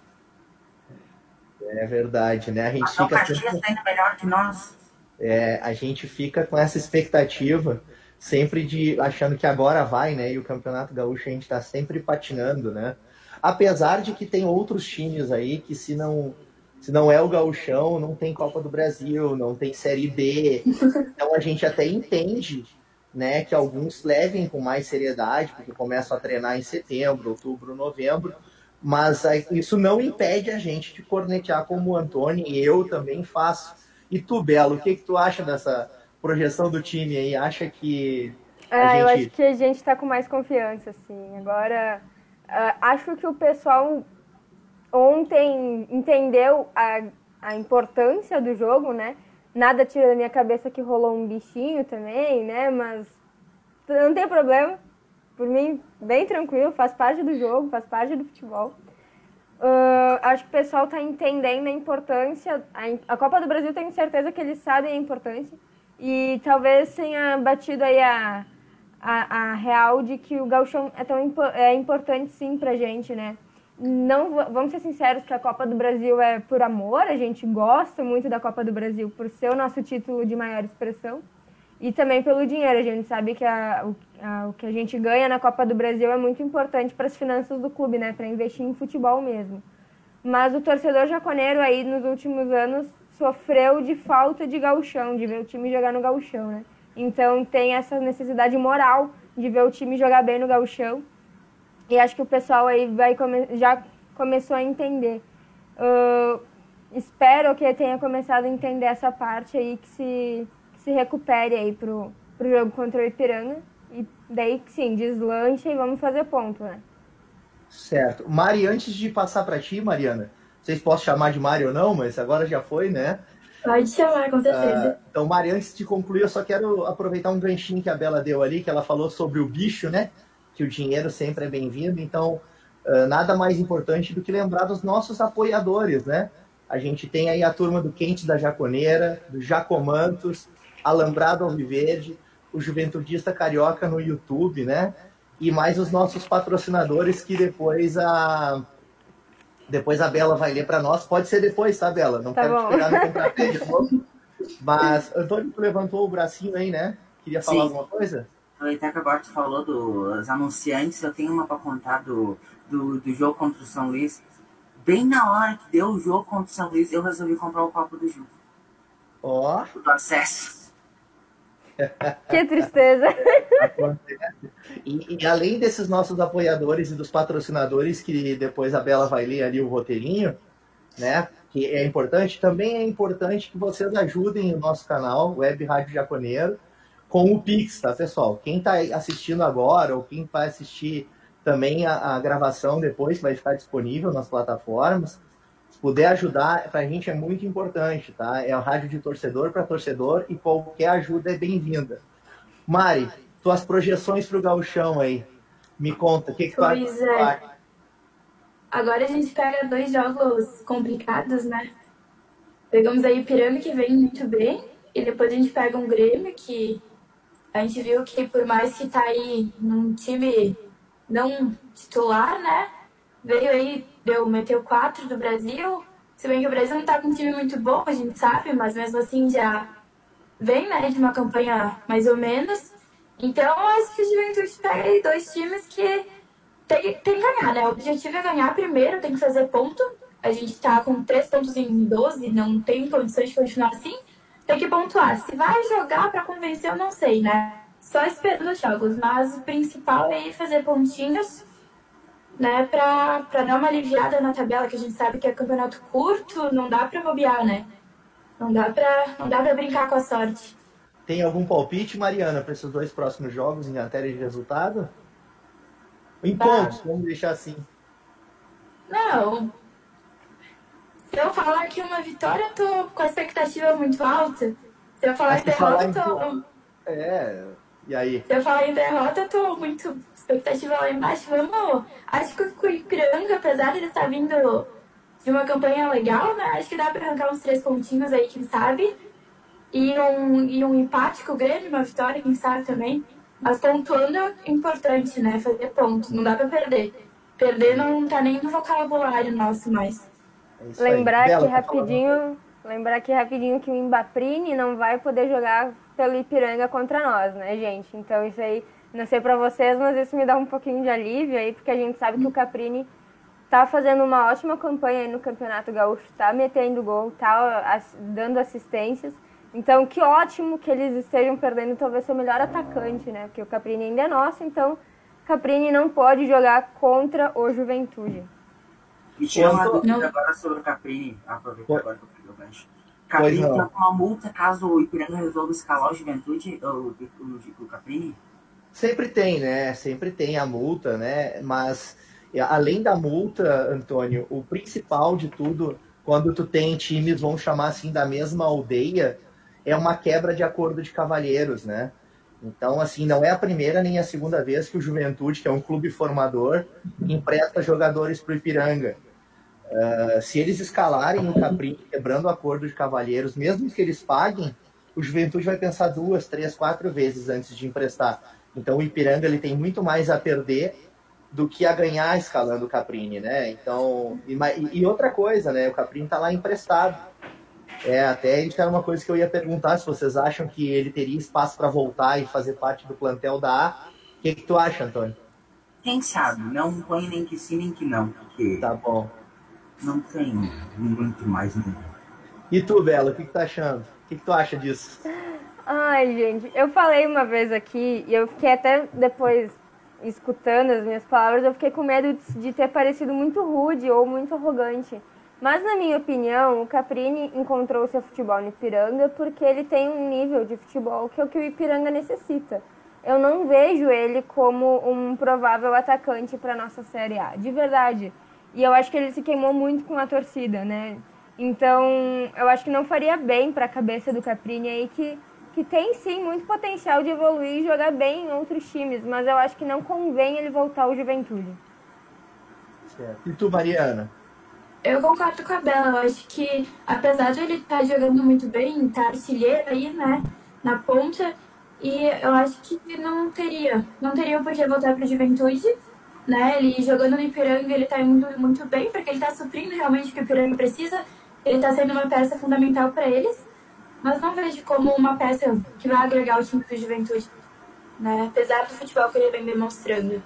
É verdade, né? A gente Até fica. Caxias sempre... ainda melhor que nós. É, a gente fica com essa expectativa sempre de achando que agora vai, né? E o Campeonato Gaúcho a gente está sempre patinando, né? Apesar de que tem outros times aí que se não se não é o gauchão, não tem Copa do Brasil, não tem Série B. (laughs) Então a gente até entende, né, que alguns levem com mais seriedade, porque começam a treinar em setembro, outubro, novembro, mas isso não impede a gente de cornetear como o Antônio e eu também faço. E tu, Belo, o que, que tu acha dessa projeção do time aí? Acha que. A ah, gente... eu acho que a gente está com mais confiança, assim. Agora, uh, acho que o pessoal ontem entendeu a, a importância do jogo, né? Nada tira da minha cabeça que rolou um bichinho também, né? Mas não tem problema. Por mim, bem tranquilo, faz parte do jogo, faz parte do futebol. Uh, acho que o pessoal está entendendo a importância. A, a, Copa do Brasil tenho certeza que eles sabem a importância. E talvez tenha batido aí a, a, a real de que o gauchão é, tão, é importante sim pra gente, né? Não vamos ser sinceros que a Copa do Brasil é por amor, a gente gosta muito da Copa do Brasil por ser o nosso título de maior expressão e também pelo dinheiro. A gente sabe que a, a, o que a gente ganha na Copa do Brasil é muito importante para as finanças do clube, né, para investir em futebol mesmo. Mas o torcedor jaconeiro aí nos últimos anos sofreu de falta de gauchão, de ver o time jogar no gauchão, né? Então tem essa necessidade moral de ver o time jogar bem no gauchão e acho que o pessoal aí vai come já começou a entender. Uh, espero que tenha começado a entender essa parte aí, que se, que se recupere aí pro, pro jogo contra o Ipiranga. E daí, sim, deslanche e vamos fazer ponto, né? Certo. Mari, antes de passar para ti, Mariana, vocês possam chamar de Mari ou não, mas agora já foi, né? Pode chamar, com certeza. Uh, então, Mari, antes de concluir, eu só quero aproveitar um ganchinho que a Bela deu ali, que ela falou sobre o bicho, né? Que o dinheiro sempre é bem-vindo, então uh, nada mais importante do que lembrar dos nossos apoiadores, né? A gente tem aí a turma do Quente da Jaconeira, do Jacomantos, Alambrado Alviverde, o Juventudista Carioca no YouTube, né? E mais os nossos patrocinadores que depois a depois a Bela vai ler para nós. Pode ser depois, tá, Bela? Não tá quero bom. te pegar no contrapé de (laughs) novo. Mas, Antônio, tu levantou o bracinho aí, né? Queria falar Sim. alguma coisa? Aproveitar que agora tu falou dos anunciantes, eu tenho uma para contar do, do, do, jogo contra o São Luís. Bem na hora que deu o jogo contra o São Luís, eu resolvi comprar o copo do jogo. Ó. Oh. Do acesso. Que tristeza. (laughs) E, e, além desses nossos apoiadores e dos patrocinadores, que depois a Bela vai ler ali o roteirinho, né? Que é importante, também é importante que vocês ajudem o nosso canal, Web Rádio Jaconeiro com o Pix, tá, pessoal? Quem está assistindo agora ou quem vai assistir também a, a, gravação depois, vai ficar disponível nas plataformas, se puder ajudar, para a gente é muito importante, tá? É a rádio de torcedor para torcedor e qualquer ajuda é bem-vinda. Mari, tuas projeções para o gauchão aí, me conta, o que, que tu pois é. Agora a gente pega dois jogos complicados, né? Pegamos aí o Pirâmide, que vem muito bem, e depois a gente pega um Grêmio, que a gente viu que por mais que tá aí num time não titular, né? Veio aí, deu, meteu quatro do Brasil. Se bem que o Brasil não tá com um time muito bom, a gente sabe, mas mesmo assim já vem, né, de uma campanha mais ou menos. Então, acho que o Juventude pega aí dois times que tem, tem que ganhar, né? O objetivo é ganhar primeiro, tem que fazer ponto. A gente tá com três pontos em 12, não tem condições de continuar assim tem que pontuar. Se vai jogar para convencer, eu não sei, né? Só esperando os jogos. Mas o principal é fazer pontinhos, né? Pra, pra dar uma aliviada na tabela, que a gente sabe que é campeonato curto, não dá pra bobear, né? Não dá pra, não dá pra brincar com a sorte. Tem algum palpite, Mariana, para esses dois próximos jogos em matéria de resultado? Em pontos, vamos deixar assim. Não. Se eu falar que uma vitória, eu tô com a expectativa muito alta. Se eu falar Mas tu falar derrota, eu em- tô. É, e aí? Se eu falar em derrota, eu tô muito expectativa lá embaixo. Vamos. Acho que o Ipiranga, apesar de ele estar vindo de uma campanha legal, né? Acho que dá pra arrancar uns três pontinhos aí, quem sabe. E um, e um empate com o Grêmio, uma vitória, quem sabe também. Mas pontuando é importante, né? Fazer ponto. Não dá pra perder. Perder não tá nem no vocabulário nosso mais. É aí. Lembrar Bela, que rapidinho, lembrar que rapidinho que o Imbaprini não vai poder jogar pelo Ipiranga contra nós, né, gente? Então isso aí, não sei pra vocês, mas isso me dá um pouquinho de alívio aí, porque a gente sabe que o Caprini tá fazendo uma ótima campanha aí no Campeonato Gaúcho, tá metendo gol, tá dando assistências. Então, que ótimo que eles estejam perdendo talvez seu melhor atacante, né? Porque o Caprini ainda é nosso, então Caprini não pode jogar contra o Juventude. E tira uma dúvida Não. agora sobre o Caprini. Aproveita Pois- agora que eu peguei o gancho. Caprini não. tá com uma multa caso o Ipiranga resolva escalar o Juventude, o, o, o, o Caprini? Sempre tem, né? Sempre tem a multa, né? Mas além da multa, Antônio, o principal de tudo, quando tu tem times, vamos chamar assim, da mesma aldeia, é uma quebra de acordo de cavalheiros, né? Então, assim, não é a primeira nem a segunda vez que o Juventude, que é um clube formador, empresta jogadores para o Ipiranga. Ah, se eles escalarem o Capri, quebrando o acordo de cavalheiros, mesmo que eles paguem, o Juventude vai pensar duas, três, quatro vezes antes de emprestar. Então o Ipiranga ele tem muito mais a perder do que a ganhar escalando o Caprini, né? Então, e, e- outra coisa, né? O Caprini tá lá emprestado. É, até isso era uma coisa que eu ia perguntar se vocês acham que ele teria espaço para voltar e fazer parte do plantel da A. O que, que tu acha, Antônio? Quem sabe? Não põe nem que sim, nem que não, porque Tá bom. Não tem muito mais. Né? E tu, Bela, o que, que tu tá achando? O que, que tu acha disso? Ai, gente, eu falei uma vez aqui e eu fiquei até depois escutando as minhas palavras, eu fiquei com medo de, de ter parecido muito rude ou muito arrogante. Mas, na minha opinião, o Caprini encontrou seu futebol no Ipiranga porque ele tem um nível de futebol que é o que o Ipiranga necessita. Eu não vejo ele como um provável atacante para nossa Série A, de verdade. E eu acho que ele se queimou muito com a torcida, né? Então, eu acho que não faria bem para a cabeça do Caprini aí que que tem sim muito potencial de evoluir e jogar bem em outros times, mas eu acho que não convém ele voltar ao Juventude. Certo. E tu, Mariana? Eu concordo com a Bela. Eu acho que, apesar de ele estar jogando muito bem, tá artilheiro aí, né, na ponta, e eu acho que não teria, não teria por que voltar para Juventude, né? Ele jogando no Ipiranga, ele tá indo muito bem, porque ele tá suprindo realmente o que o Ipiranga precisa. Ele tá sendo uma peça fundamental para eles, mas não vejo como uma peça que vai agregar o time do Juventude, né? Apesar do futebol que ele vem demonstrando.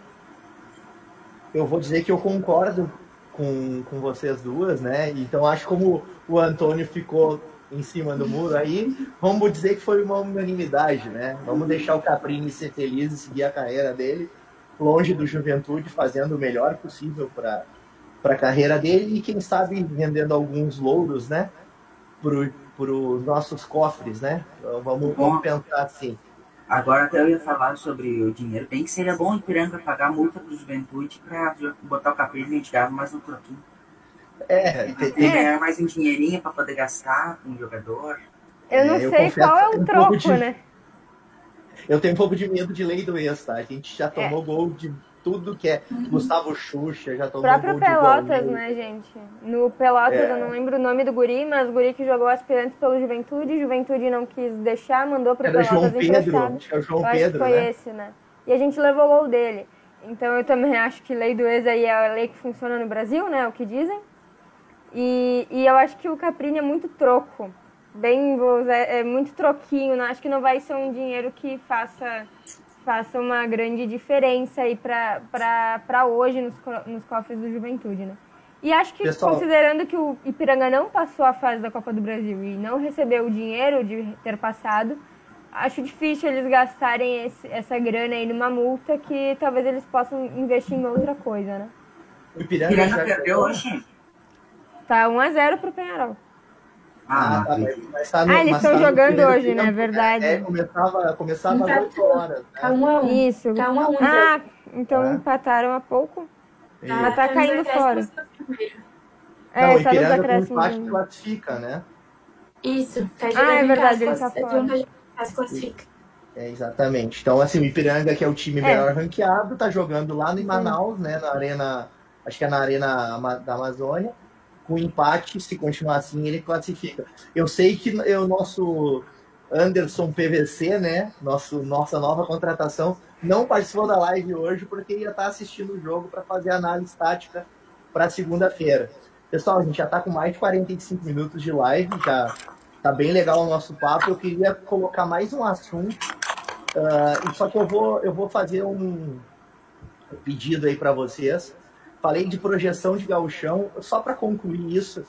eu vou dizer que eu concordo com, com vocês duas, né? Então acho como o Antônio ficou em cima do muro aí, vamos dizer que foi uma unanimidade, né? Vamos deixar o Caprini ser feliz e seguir a carreira dele longe do Juventude, fazendo o melhor possível para para a carreira dele e quem sabe vendendo alguns louros, né? Para os nossos cofres, né? Então, vamos, vamos pensar assim. Agora até eu ia falar sobre o dinheiro. Bem que seria bom o Ipiranga pagar multa pro Juventude pra botar o Caprini e a gente ganhava mais um troquinho. É, te- E ganhar mais um dinheirinho pra poder gastar com o jogador. Eu não É, eu sei qual é o um troco, de- né? Eu tenho um pouco de medo de lei do ex, tá? A gente já tomou gol de tudo que é Gustavo Xuxa, já tomou próprio gol de Pelotas, gol. né, gente? No Pelotas, É. eu não lembro o nome do guri, mas o guri que jogou aspirantes pelo Juventude, Juventude não quis deixar, mandou pro Era Pelotas João Pedro, acho que é o João Eu acho Pedro, que foi né? esse, né? E a gente levou o gol dele. Então eu também (laughs) acho que lei do ex aí é a lei que funciona no Brasil, né? O que dizem. E, e eu acho que o Caprini é muito troco. Bem, vou usar- é muito troquinho. Não, acho que não vai ser um dinheiro que faça, faça uma grande diferença aí para hoje nos, nos cofres do Juventude, né? E acho que, Pessoal- considerando que o Ipiranga não passou a fase da Copa do Brasil e não recebeu o dinheiro de ter passado, acho difícil eles gastarem esse- essa grana aí numa multa que talvez eles possam investir em outra coisa, né? O O Ipiranga, Ipiranga já perdeu hoje? Tá 1x0 pro Penharol. Ah, Ah, tá, mas, mas tá no- Ah, eles estão tá jogando hoje, né? tempo, Verdade. É, começava, começava às Tá 8 horas. Tá Né? um a um. Isso. Tá um a um. Ah, então É. empataram há pouco. E- Mas tá caindo fora. É, Não, tá nos acréscimos. classifica, né? Isso, tá Ah, é verdade, ele tá fora. classifica. É, exatamente. Então, assim, o Ipiranga, que é o time É. melhor ranqueado, tá jogando lá em Manaus, né? Na arena, acho que é na arena da Amazônia. Com empate, se continuar assim, ele classifica. Eu sei que o nosso Anderson PVC, né? Nosso, nossa nova contratação, não participou da live hoje porque ia estar assistindo o jogo para fazer análise tática para segunda-feira. Pessoal, a gente já está com mais de 45 minutos de live, já tá bem legal o nosso papo. Eu queria colocar mais um assunto, ah, só que eu vou, eu vou fazer um pedido aí para vocês. Falei de projeção de gauchão, só para concluir isso.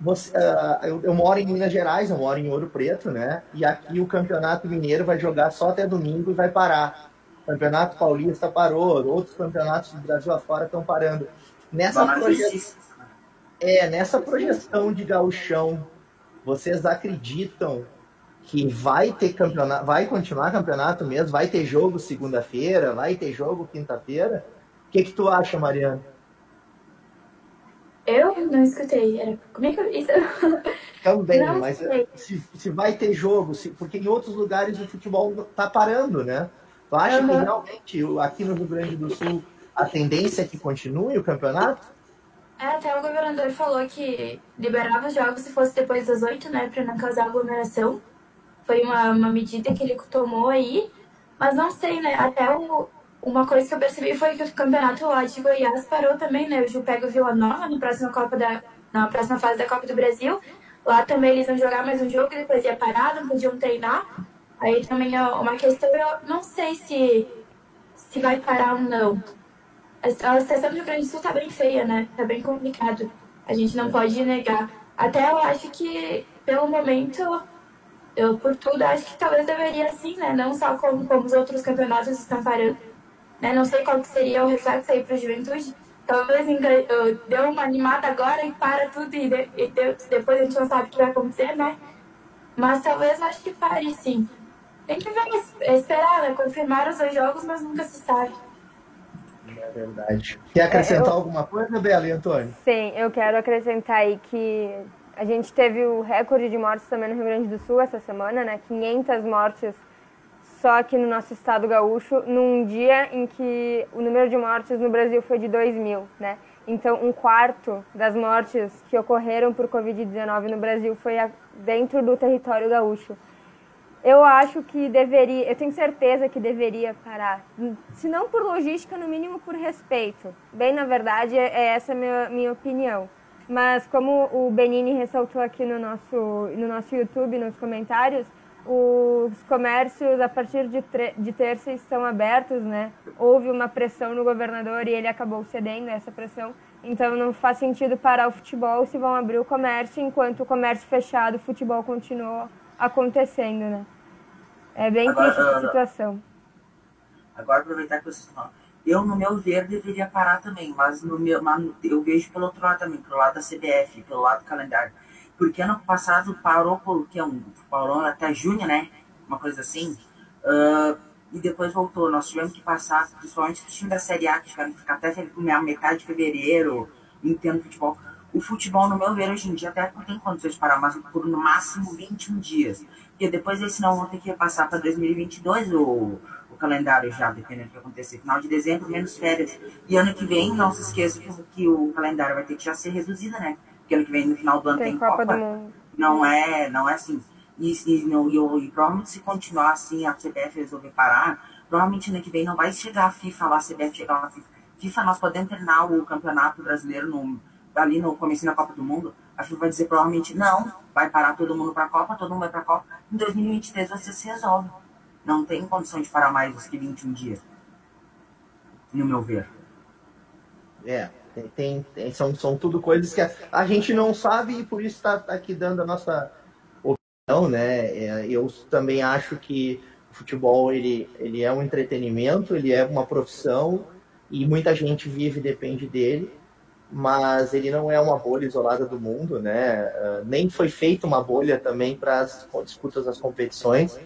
Você, ah, eu, eu moro em Minas Gerais, eu moro em Ouro Preto, né? E aqui o Campeonato Mineiro vai jogar só até domingo e vai parar. O Campeonato Paulista parou, outros campeonatos do Brasil afora estão parando. Nessa projeção. É, nessa projeção de gauchão, vocês acreditam que vai ter campeonato, vai continuar campeonato mesmo? Vai ter jogo segunda-feira? Vai ter jogo quinta-feira? O que, que tu acha, Mariana? Eu não escutei. Era... Como é que eu. Isso... Também, Não mas sei. se, se vai ter jogo, se- porque em outros lugares o futebol tá parando, né? Tu acha que Aham. realmente aqui no Rio Grande do Sul a tendência é que continue o campeonato? É, até o governador falou que liberava os jogos se fosse depois das oito, né? Pra não causar aglomeração. Foi uma, uma medida que ele tomou aí. Mas não sei, né? Até o, uma coisa que eu percebi foi que o campeonato lá de Goiás parou também, né? O Gil pega o Vila Nova na próxima Copa da. Na próxima fase da Copa do Brasil. Lá também eles vão jogar mais um jogo, depois ia parar, não podiam treinar. Aí também é uma questão, eu não sei se, se vai parar ou não. A a situação do Rio Grande do Sul tá bem feia, né? Tá bem complicado. A gente não pode negar. Até eu acho que, pelo momento, eu por tudo acho que talvez deveria sim, né? Não só como, como os outros campeonatos estão parando. Né? Não sei qual que seria o reflexo aí pra juventude. Talvez enga- eh, deu uma animada agora e para tudo e, de- e de- depois a gente não sabe o que vai acontecer, né? Mas talvez eu acho que pare sim. Tem que ver, es- esperar, né? Confirmar os dois jogos, mas nunca se sabe. É verdade. Quer acrescentar É, eu- alguma coisa, Bela e Antônio? Sim, eu quero acrescentar aí que a gente teve o recorde de mortes também no Rio Grande do Sul essa semana, né? 500 mortes só aqui no nosso estado gaúcho, num dia em que o número de mortes no Brasil foi de 2 mil, né? Então, um quarto das mortes que ocorreram por Covid-19 no Brasil foi dentro do território gaúcho. Eu acho que deveria, eu tenho certeza que deveria parar. Se não por logística, no mínimo por respeito. Bem, na verdade, é é essa minha, minha opinião. Mas como o Benini ressaltou aqui no nosso, no nosso YouTube, nos comentários, os comércios a partir de, de terça estão abertos, né? Houve uma pressão no governador e ele acabou cedendo a essa pressão. Então não faz sentido parar o futebol se vão abrir o comércio, enquanto o comércio fechado, o futebol continuou acontecendo, né? É bem Agora, triste essa situação. Agora, aproveitar que vocês estão. Eu, no meu ver, deveria parar também, mas, no meu, mas eu vejo pelo outro lado também, pelo lado da CBF, pelo lado do calendário. Porque ano passado parou, por, que é um, parou até junho, né? Uma coisa assim. Ah, e depois voltou. Nós tivemos que passar, principalmente o time da Série A, que tiveram que ficar até metade de fevereiro, entendo futebol. O futebol, no meu ver, hoje em dia até não tem condições de parar, mas por no máximo 21 dias. Porque depois eles não vão ter que passar para 2022 o, o calendário já, dependendo do que acontecer. Final de dezembro, menos férias. E ano que vem, não se esqueça que, que o calendário vai ter que já ser reduzido, né? Porque ano que vem, no final do ano, Tem tem, Copa Copa. do Mundo. Não é, não é assim. E, e, não, e, e provavelmente se continuar assim, a CBF resolver parar, provavelmente ano que vem não vai chegar a FIFA lá, a CBF chegar lá, a FIFA. FIFA, nós podemos terminar o campeonato brasileiro no, ali no começo da Copa do Mundo. A FIFA vai dizer provavelmente não, vai parar todo mundo para a Copa, todo mundo vai para a Copa. Em 2023 você se resolve. Não tem condição de parar mais do que 21 dias. No meu ver. É, tem, tem- são, são tudo coisas que a, a gente não sabe e por isso está aqui dando a nossa opinião, né? É, eu também acho que o futebol ele, ele é um entretenimento, ele é uma profissão e muita gente vive e depende dele, mas ele não é uma bolha isolada do mundo, né? Ah, nem foi feita uma bolha também para as disputas das competições.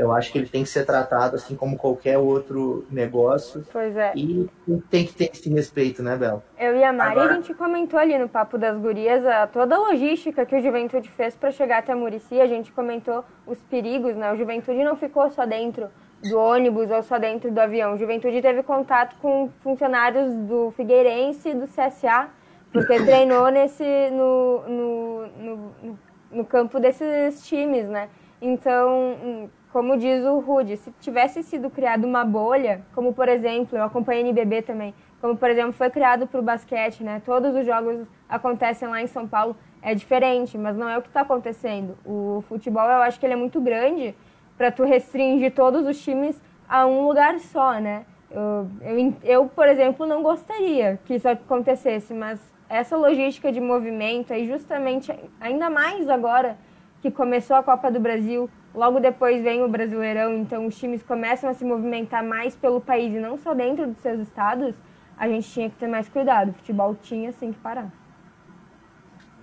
Eu acho que ele tem que ser tratado assim como qualquer outro negócio. Pois é. E tem que ter esse respeito, né, Bel? Eu e a Mari, Agora... a gente comentou ali no Papo das Gurias a, toda a logística que o Juventude fez para chegar até Murici. A gente comentou os perigos, né? O Juventude não ficou só dentro do ônibus ou só dentro do avião. O Juventude teve contato com funcionários do Figueirense e do CSA, porque (coughs) treinou nesse, no, no, no, no campo desses times, né? Então, como diz o Rude, se tivesse sido criada uma bolha, como por exemplo, eu acompanhei NBB também, como por exemplo foi criado para o basquete, né? Todos os jogos acontecem lá em São Paulo, é diferente, mas não é o que está acontecendo. O futebol eu acho que ele é muito grande para tu restringir todos os times a um lugar só, né? Eu, eu, eu, por exemplo, não gostaria que isso acontecesse, mas essa logística de movimento aí justamente ainda mais agora que começou a Copa do Brasil, logo depois vem o Brasileirão, então os times começam a se movimentar mais pelo país e não só dentro dos seus estados, a gente tinha que ter mais cuidado. O futebol tinha sim que parar.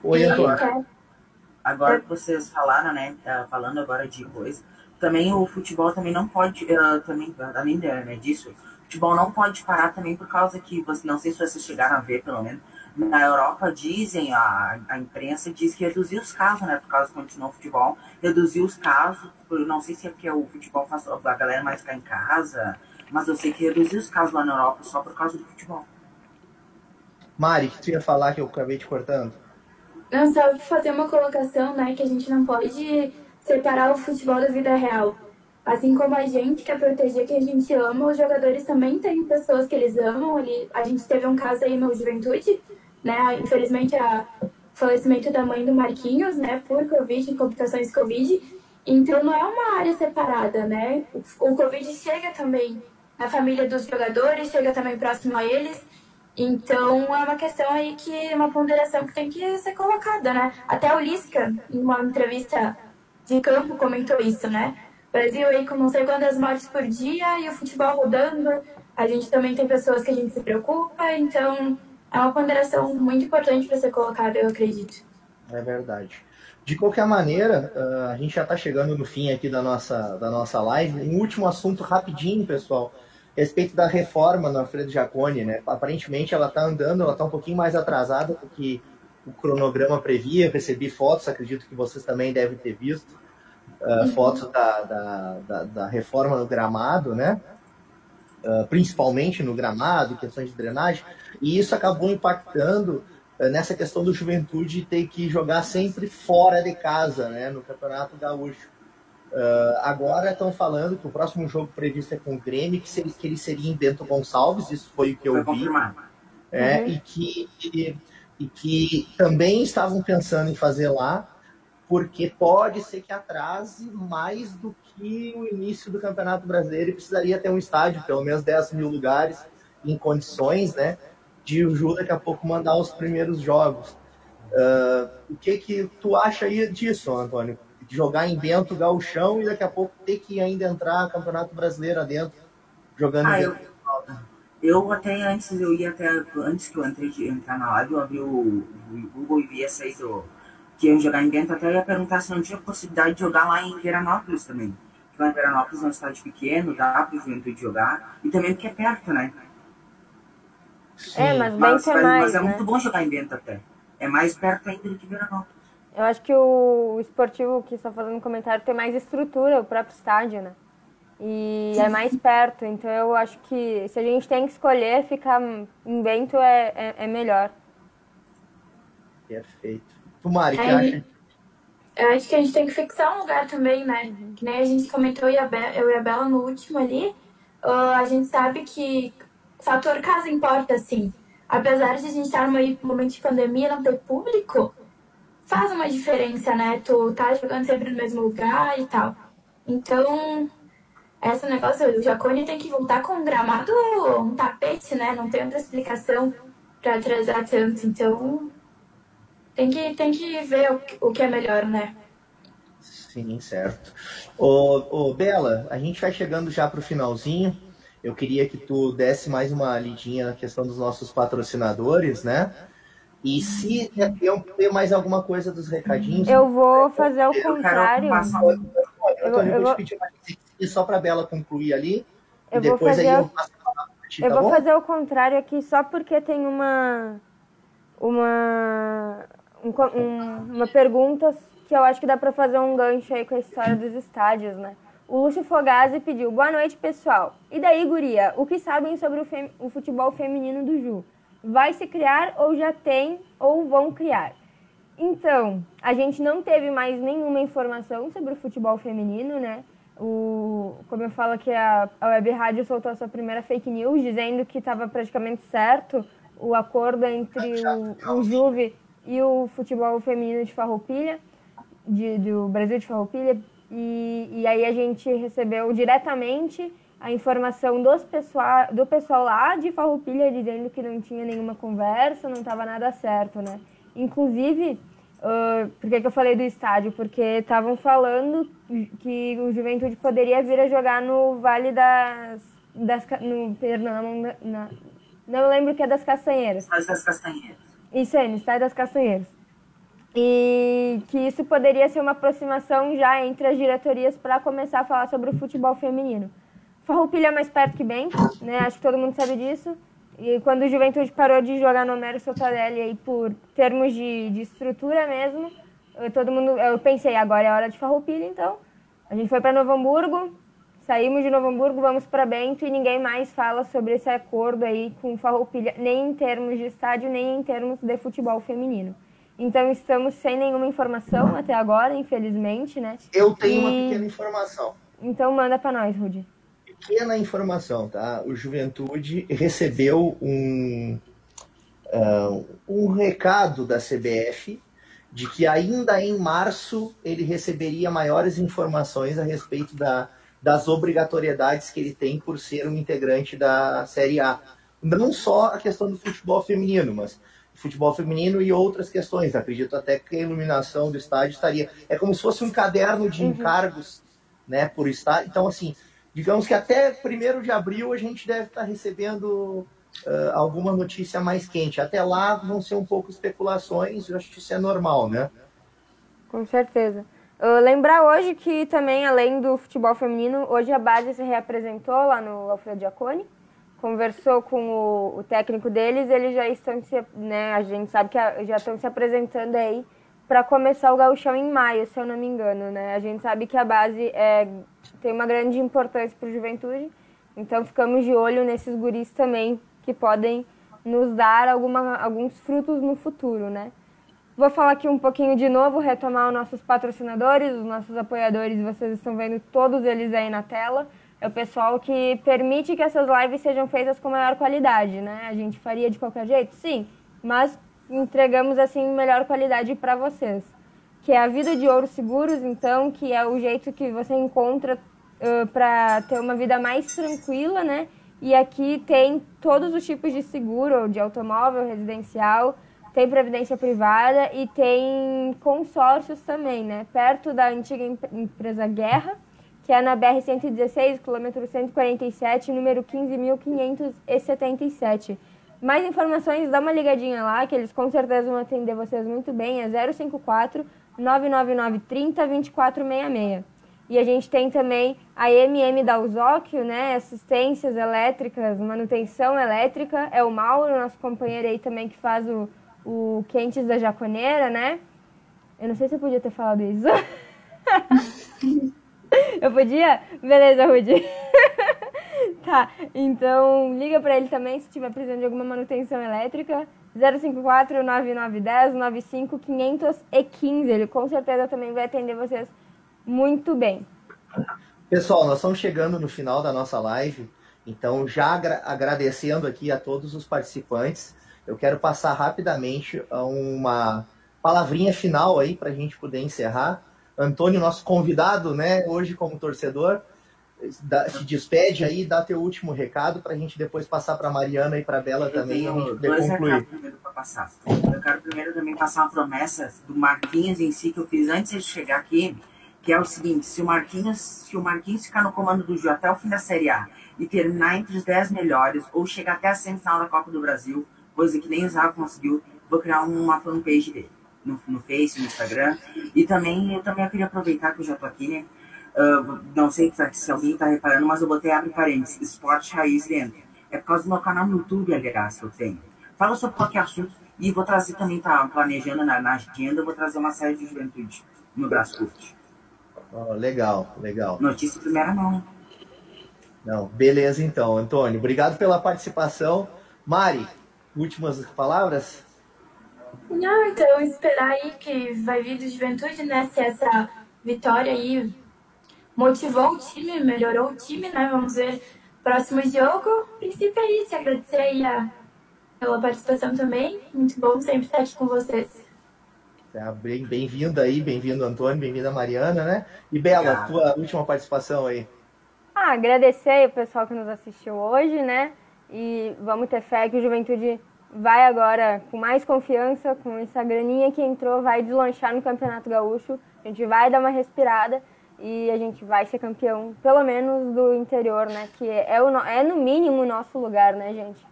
Oi, Antônio. Agora que vocês falaram, né, tá falando agora de coisa, também o futebol também não pode, uh, também, além né, disso, o futebol não pode parar também por causa que, você, não sei se vocês chegaram a ver, pelo menos, na Europa dizem, a, a imprensa diz que reduziu os casos, né? Por causa que continua o futebol, reduziu os casos, eu não sei se é porque o futebol faz a galera mais ficar em casa, mas eu sei que reduziu os casos lá na Europa só por causa do futebol. Mari, que tu ia falar que eu acabei te cortando? Não, só fazer uma colocação, né, que a gente não pode separar o futebol da vida real. Assim como a gente quer proteger quem a gente ama, os jogadores também têm pessoas que eles amam. a gente teve um caso aí no Juventude, né? Infelizmente, o falecimento da mãe do Marquinhos, né? Por Covid, complicações Covid. Então, não é uma área separada, né? O, Covid chega também na família dos jogadores, chega também próximo a eles. Então, é uma questão aí que, uma ponderação que tem que ser colocada, né? Até o Lisca, em uma entrevista de campo, comentou isso, né? Brasil aí com não sei quantas mortes por dia e o futebol rodando. A gente também tem pessoas que a gente se preocupa, então é uma ponderação muito importante para ser colocada, eu acredito. É verdade. De qualquer maneira, ah, a gente já está chegando no fim aqui da nossa, da nossa live. Um último assunto rapidinho, pessoal, a respeito da reforma no Alfredo Jaconi, né? Aparentemente ela está andando, ela está um pouquinho mais atrasada do que o cronograma previa. Eu recebi fotos, acredito que vocês também devem ter visto, uh, fotos da, da, da, da, reforma no gramado, né? Uh, principalmente no gramado, questões de drenagem. E isso acabou impactando uh, nessa questão do juventude ter que jogar sempre fora de casa, né, no Campeonato Gaúcho. Uh, agora estão falando que o próximo jogo previsto é com o Grêmio, que, seria, que ele seria em Bento Gonçalves, isso foi o que eu foi vi. É, uhum. e, que, e, e que também estavam pensando em fazer lá, porque pode ser que atrase mais do que o início do Campeonato Brasileiro e precisaria ter um estádio, pelo menos 10 mil lugares, em condições, né? De o Ju daqui a pouco mandar os primeiros jogos. Uh, o que que tu acha aí disso, Antônio? De jogar em Bento Gauchão e daqui a pouco ter que ainda entrar Campeonato Brasileiro adentro, jogando ah, eu, eu até antes, eu ia até antes que eu entrei de entrar na live, eu abri o, o Google e vi essa aí do, que iam jogar em Bento, até ia perguntar se não tinha possibilidade de jogar lá em Veranópolis também. Porque lá em Veranópolis é um estádio pequeno, dá para o Juventude jogar, e também porque é perto, né? Sim, é, mas bem é mais. Mas é né? muito bom jogar em Bento até. É mais perto ainda do que Veranópolis. Eu acho que o esportivo que está fazendo comentário tem mais estrutura, o próprio estádio, né? E Sim. é mais perto, então eu acho que se a gente tem que escolher, ficar em Bento é, é, é melhor. Perfeito. Tu, Mari, que é, acha? Eu acho que a gente tem que fixar um lugar também, né? Uhum. Que nem a gente comentou, eu e a Bela no último ali. Uh, a gente sabe que fator casa importa, sim. Apesar de a gente estar num momento de pandemia não ter público, faz uma diferença, né? Tu tá jogando sempre no mesmo lugar e tal. Então, esse negócio, o Jacone tem que voltar com um gramado, um tapete, né? Não tem outra explicação para atrasar tanto. Então, tem que, tem que ver o, o que é melhor, né? Sim, certo. Ô, ô, Bela, a gente vai chegando já para o finalzinho. Eu queria que tu desse mais uma lidinha na questão dos nossos patrocinadores, né? E se tem mais alguma coisa dos recadinhos. Eu vou fazer o contrário. Eu, eu, eu, vou... e só para Bela concluir ali. Eu depois fazer... aí eu ti, Eu tá vou fazer o contrário aqui só porque tem uma. Uma. Um, um, uma pergunta que eu acho que dá para fazer um gancho aí com a história dos estádios, né? O Lúcio Fogazzi pediu, boa noite, pessoal. E daí, guria, o que sabem sobre o, fem... o futebol feminino do Ju? Vai se criar ou já tem ou vão criar? Então, a gente não teve mais nenhuma informação sobre o futebol feminino, né? O, como eu falo que a, a Web Rádio soltou a sua primeira fake news, dizendo que estava praticamente certo o acordo entre o, o Juve e o futebol feminino de Farroupilha, de, do Brasil de Farroupilha, e, e aí a gente recebeu diretamente a informação dos pessoal, do pessoal lá de Farroupilha dizendo que não tinha nenhuma conversa, não estava nada certo, né? Inclusive, uh, por que, que eu falei do estádio? Porque estavam falando que o Juventude poderia vir a jogar no Vale das... das no, perdão, na, não lembro que é das Castanheiras. Estádio das Castanheiras. Isso aí, no Estádio das Castanheiras e que isso poderia ser uma aproximação já entre as diretorias para começar a falar sobre o futebol feminino. Farroupilha é mais perto que bem, né? Acho que todo mundo sabe disso. E quando o Juventude parou de jogar no Homero Sotarelli aí por termos de, de estrutura mesmo, eu, todo mundo, eu pensei, agora é hora de Farroupilha, então. A gente foi para Novo Hamburgo, saímos de Novo Hamburgo, vamos para Bento e ninguém mais fala sobre esse acordo aí com Farroupilha, nem em termos de estádio, nem em termos de futebol feminino. Então estamos sem nenhuma informação até agora, infelizmente, né? Eu tenho e... uma pequena informação. Então manda para nós, Rudi. Pequena informação, tá? O Juventude recebeu um, uh, um recado da CBF de que ainda em março ele receberia maiores informações a respeito da, das obrigatoriedades que ele tem por ser um integrante da Série A. Não só a questão do futebol feminino, mas futebol feminino e outras questões. Acredito até que a iluminação do estádio estaria. É como se fosse um caderno de uhum. encargos né, por estádio. Então, assim, digamos que até 1 de abril a gente deve estar recebendo uh, alguma notícia mais quente. Até lá vão ser um pouco especulações, eu acho que isso é normal, né? Com certeza. Uh, lembrar hoje que também, além do futebol feminino, hoje a base se reapresentou lá no Alfredo Giacone conversou com o, o, técnico deles, eles já estão se, né, a gente sabe que já estão se apresentando aí para começar o gauchão em maio, se eu não me engano, né? A gente sabe que a base é, tem uma grande importância para o juventude, então ficamos de olho nesses guris também que podem nos dar alguma, alguns frutos no futuro, né? Vou falar aqui um pouquinho de novo, retomar os nossos patrocinadores, os nossos apoiadores, vocês estão vendo todos eles aí na tela é o pessoal que permite que essas lives sejam feitas com maior qualidade, né? A gente faria de qualquer jeito? Sim, mas entregamos assim melhor qualidade para vocês. Que é a Vida de Ouro Seguros, então, que é o jeito que você encontra uh, para ter uma vida mais tranquila, né? E aqui tem todos os tipos de seguro, de automóvel, residencial, tem previdência privada e tem consórcios também, né? Perto da antiga empresa Guerra, que é na BR-116, quilômetro 147, número 15.577. Mais informações, dá uma ligadinha lá, que eles com certeza vão atender vocês muito bem. É 054 999 30 2466. E a gente tem também a MM da Uzóquio, né? Assistências elétricas, manutenção elétrica. É o Mauro, nosso companheiro aí também que faz o, o Quentes da Jaconeira, né? Eu não sei se eu podia ter falado isso. (laughs) Eu podia? Beleza, Rudy. (laughs) tá, então liga para ele também se tiver precisando de alguma manutenção elétrica. 054 9910 95 515. Ele com certeza também vai atender vocês muito bem. Pessoal, nós estamos chegando no final da nossa live. Então, já agra agradecendo aqui a todos os participantes, eu quero passar rapidamente uma palavrinha final aí para a gente poder encerrar. Antônio, nosso convidado, né, hoje como torcedor, se despede aí, dá teu último recado para a gente depois passar para Mariana e para Bela também e a gente poder concluir. primeiro passar. Eu quero primeiro também passar uma promessa do Marquinhos em si que eu fiz antes de chegar aqui, que é o seguinte: se o Marquinhos, se o Marquinhos ficar no comando do Ju até o fim da Série A e terminar entre os 10 melhores ou chegar até a semifinal da Copa do Brasil, coisa que nem o Zago conseguiu, vou criar uma fanpage dele no, no Face, no Instagram. E também eu também queria aproveitar que eu já tô aqui, né? Uh, não sei se alguém está reparando, mas eu botei abre parênteses, esporte raiz dentro. É por causa do meu canal no YouTube, aliás, que eu tenho. Fala sobre qualquer assunto e vou trazer também, tá planejando na, na agenda, vou trazer uma série de juventude no Braço Curte. Oh, legal, legal. Notícia primeira mão, né? Não, beleza então, Antônio. Obrigado pela participação. Mari, últimas palavras? Não, então esperar aí que vai vir do Juventude, né? Se essa vitória aí motivou o time, melhorou o time, né? Vamos ver próximo jogo. O princípio é isso, agradecer aí a, pela participação também. Muito bom sempre estar aqui com vocês. Tá, bem-vindo aí, bem-vindo Antônio, bem-vinda Mariana, né? E Bela, tua última participação aí. Ah, agradecer o pessoal que nos assistiu hoje, né? E vamos ter fé que o Juventude vai agora com mais confiança, com essa graninha que entrou, vai deslanchar no Campeonato Gaúcho. A gente vai dar uma respirada e a gente vai ser campeão, pelo menos do interior, né? Que é, o, é no mínimo o nosso lugar, né, gente?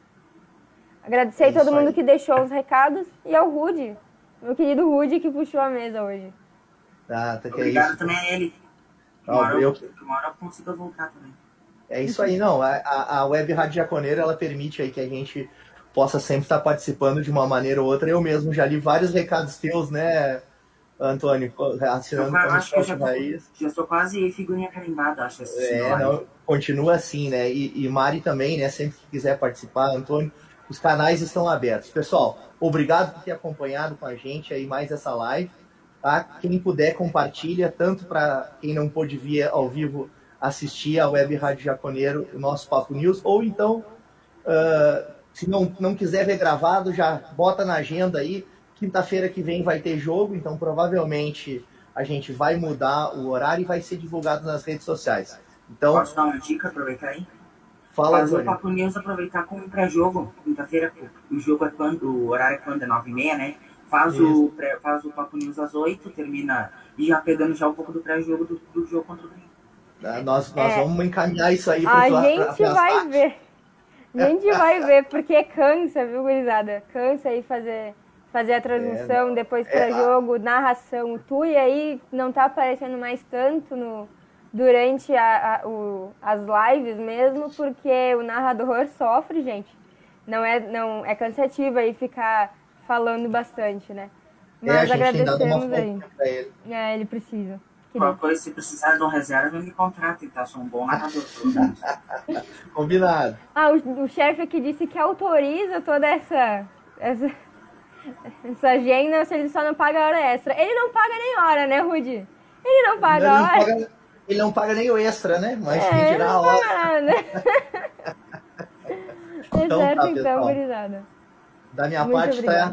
Agradecer é a todo mundo que deixou os recados e ao Rude, meu querido Rude, que puxou a mesa hoje. Ah, tá que Obrigado é isso. também a ele. Uma hora eu, uma hora eu consigo voltar também. É isso aí, não. A, a Web Rádio Jaconeira, ela permite aí que a gente possa sempre estar participando de uma maneira ou outra. Eu mesmo já li vários recados teus, né, Antônio, assinando com a já, Raiz. Já estou quase figurinha carimbada, acho. É, não, continua assim, né? E, e, Mari também, né? Sempre que quiser participar, Antônio, os canais estão abertos. Pessoal, obrigado por ter acompanhado com a gente aí mais essa live. Tá? Quem puder, compartilha, tanto para quem não pôde vir ao vivo assistir a Web Rádio Jaconeiro, o nosso Papo News, ou então, uh, se não, não quiser ver gravado, já bota na agenda aí Quinta-feira que vem vai ter jogo, então provavelmente a gente vai mudar o horário e vai ser divulgado nas redes sociais. Então, Posso dar uma dica, aproveitar aí? Fala, Fazer o Papo News aproveitar como pré-jogo. Quinta-feira, o jogo é quando, o horário é quando? É 9h30, né? Faz o, pré, faz o Papo News às 8 termina e já pegando já um pouco do pré-jogo do, do, jogo contra o Grêmio. Ah, nós, nós é. vamos encaminhar isso aí para A gente pra, vai ver. A gente vai ver, porque cansa, viu, gurizada? Cansa aí fazer fazer a transmissão, é, depois para é, jogo, narração. Tu e aí não tá aparecendo mais tanto no, durante a, a, o, as lives mesmo, porque o narrador sofre, gente. Não é, não, é cansativo aí ficar falando bastante, né? É, Mas é, agradecemos aí. Ele. É, ele precisa. Qualquer coisa, se precisar de um reserva, me contratem, tá? Sou um bom narrador. (laughs) Combinado. Ah, o, o chefe aqui disse que autoriza toda essa, essa essa agenda, se ele só não paga hora extra. Ele não paga nem hora, né, Rudy? Ele não paga ele hora. paga, ele não paga nem o extra, né? Mas é, quem tirar a hora. Nada. (laughs) então, é certo, tá, então, gurizada. Da minha Muito parte, tá,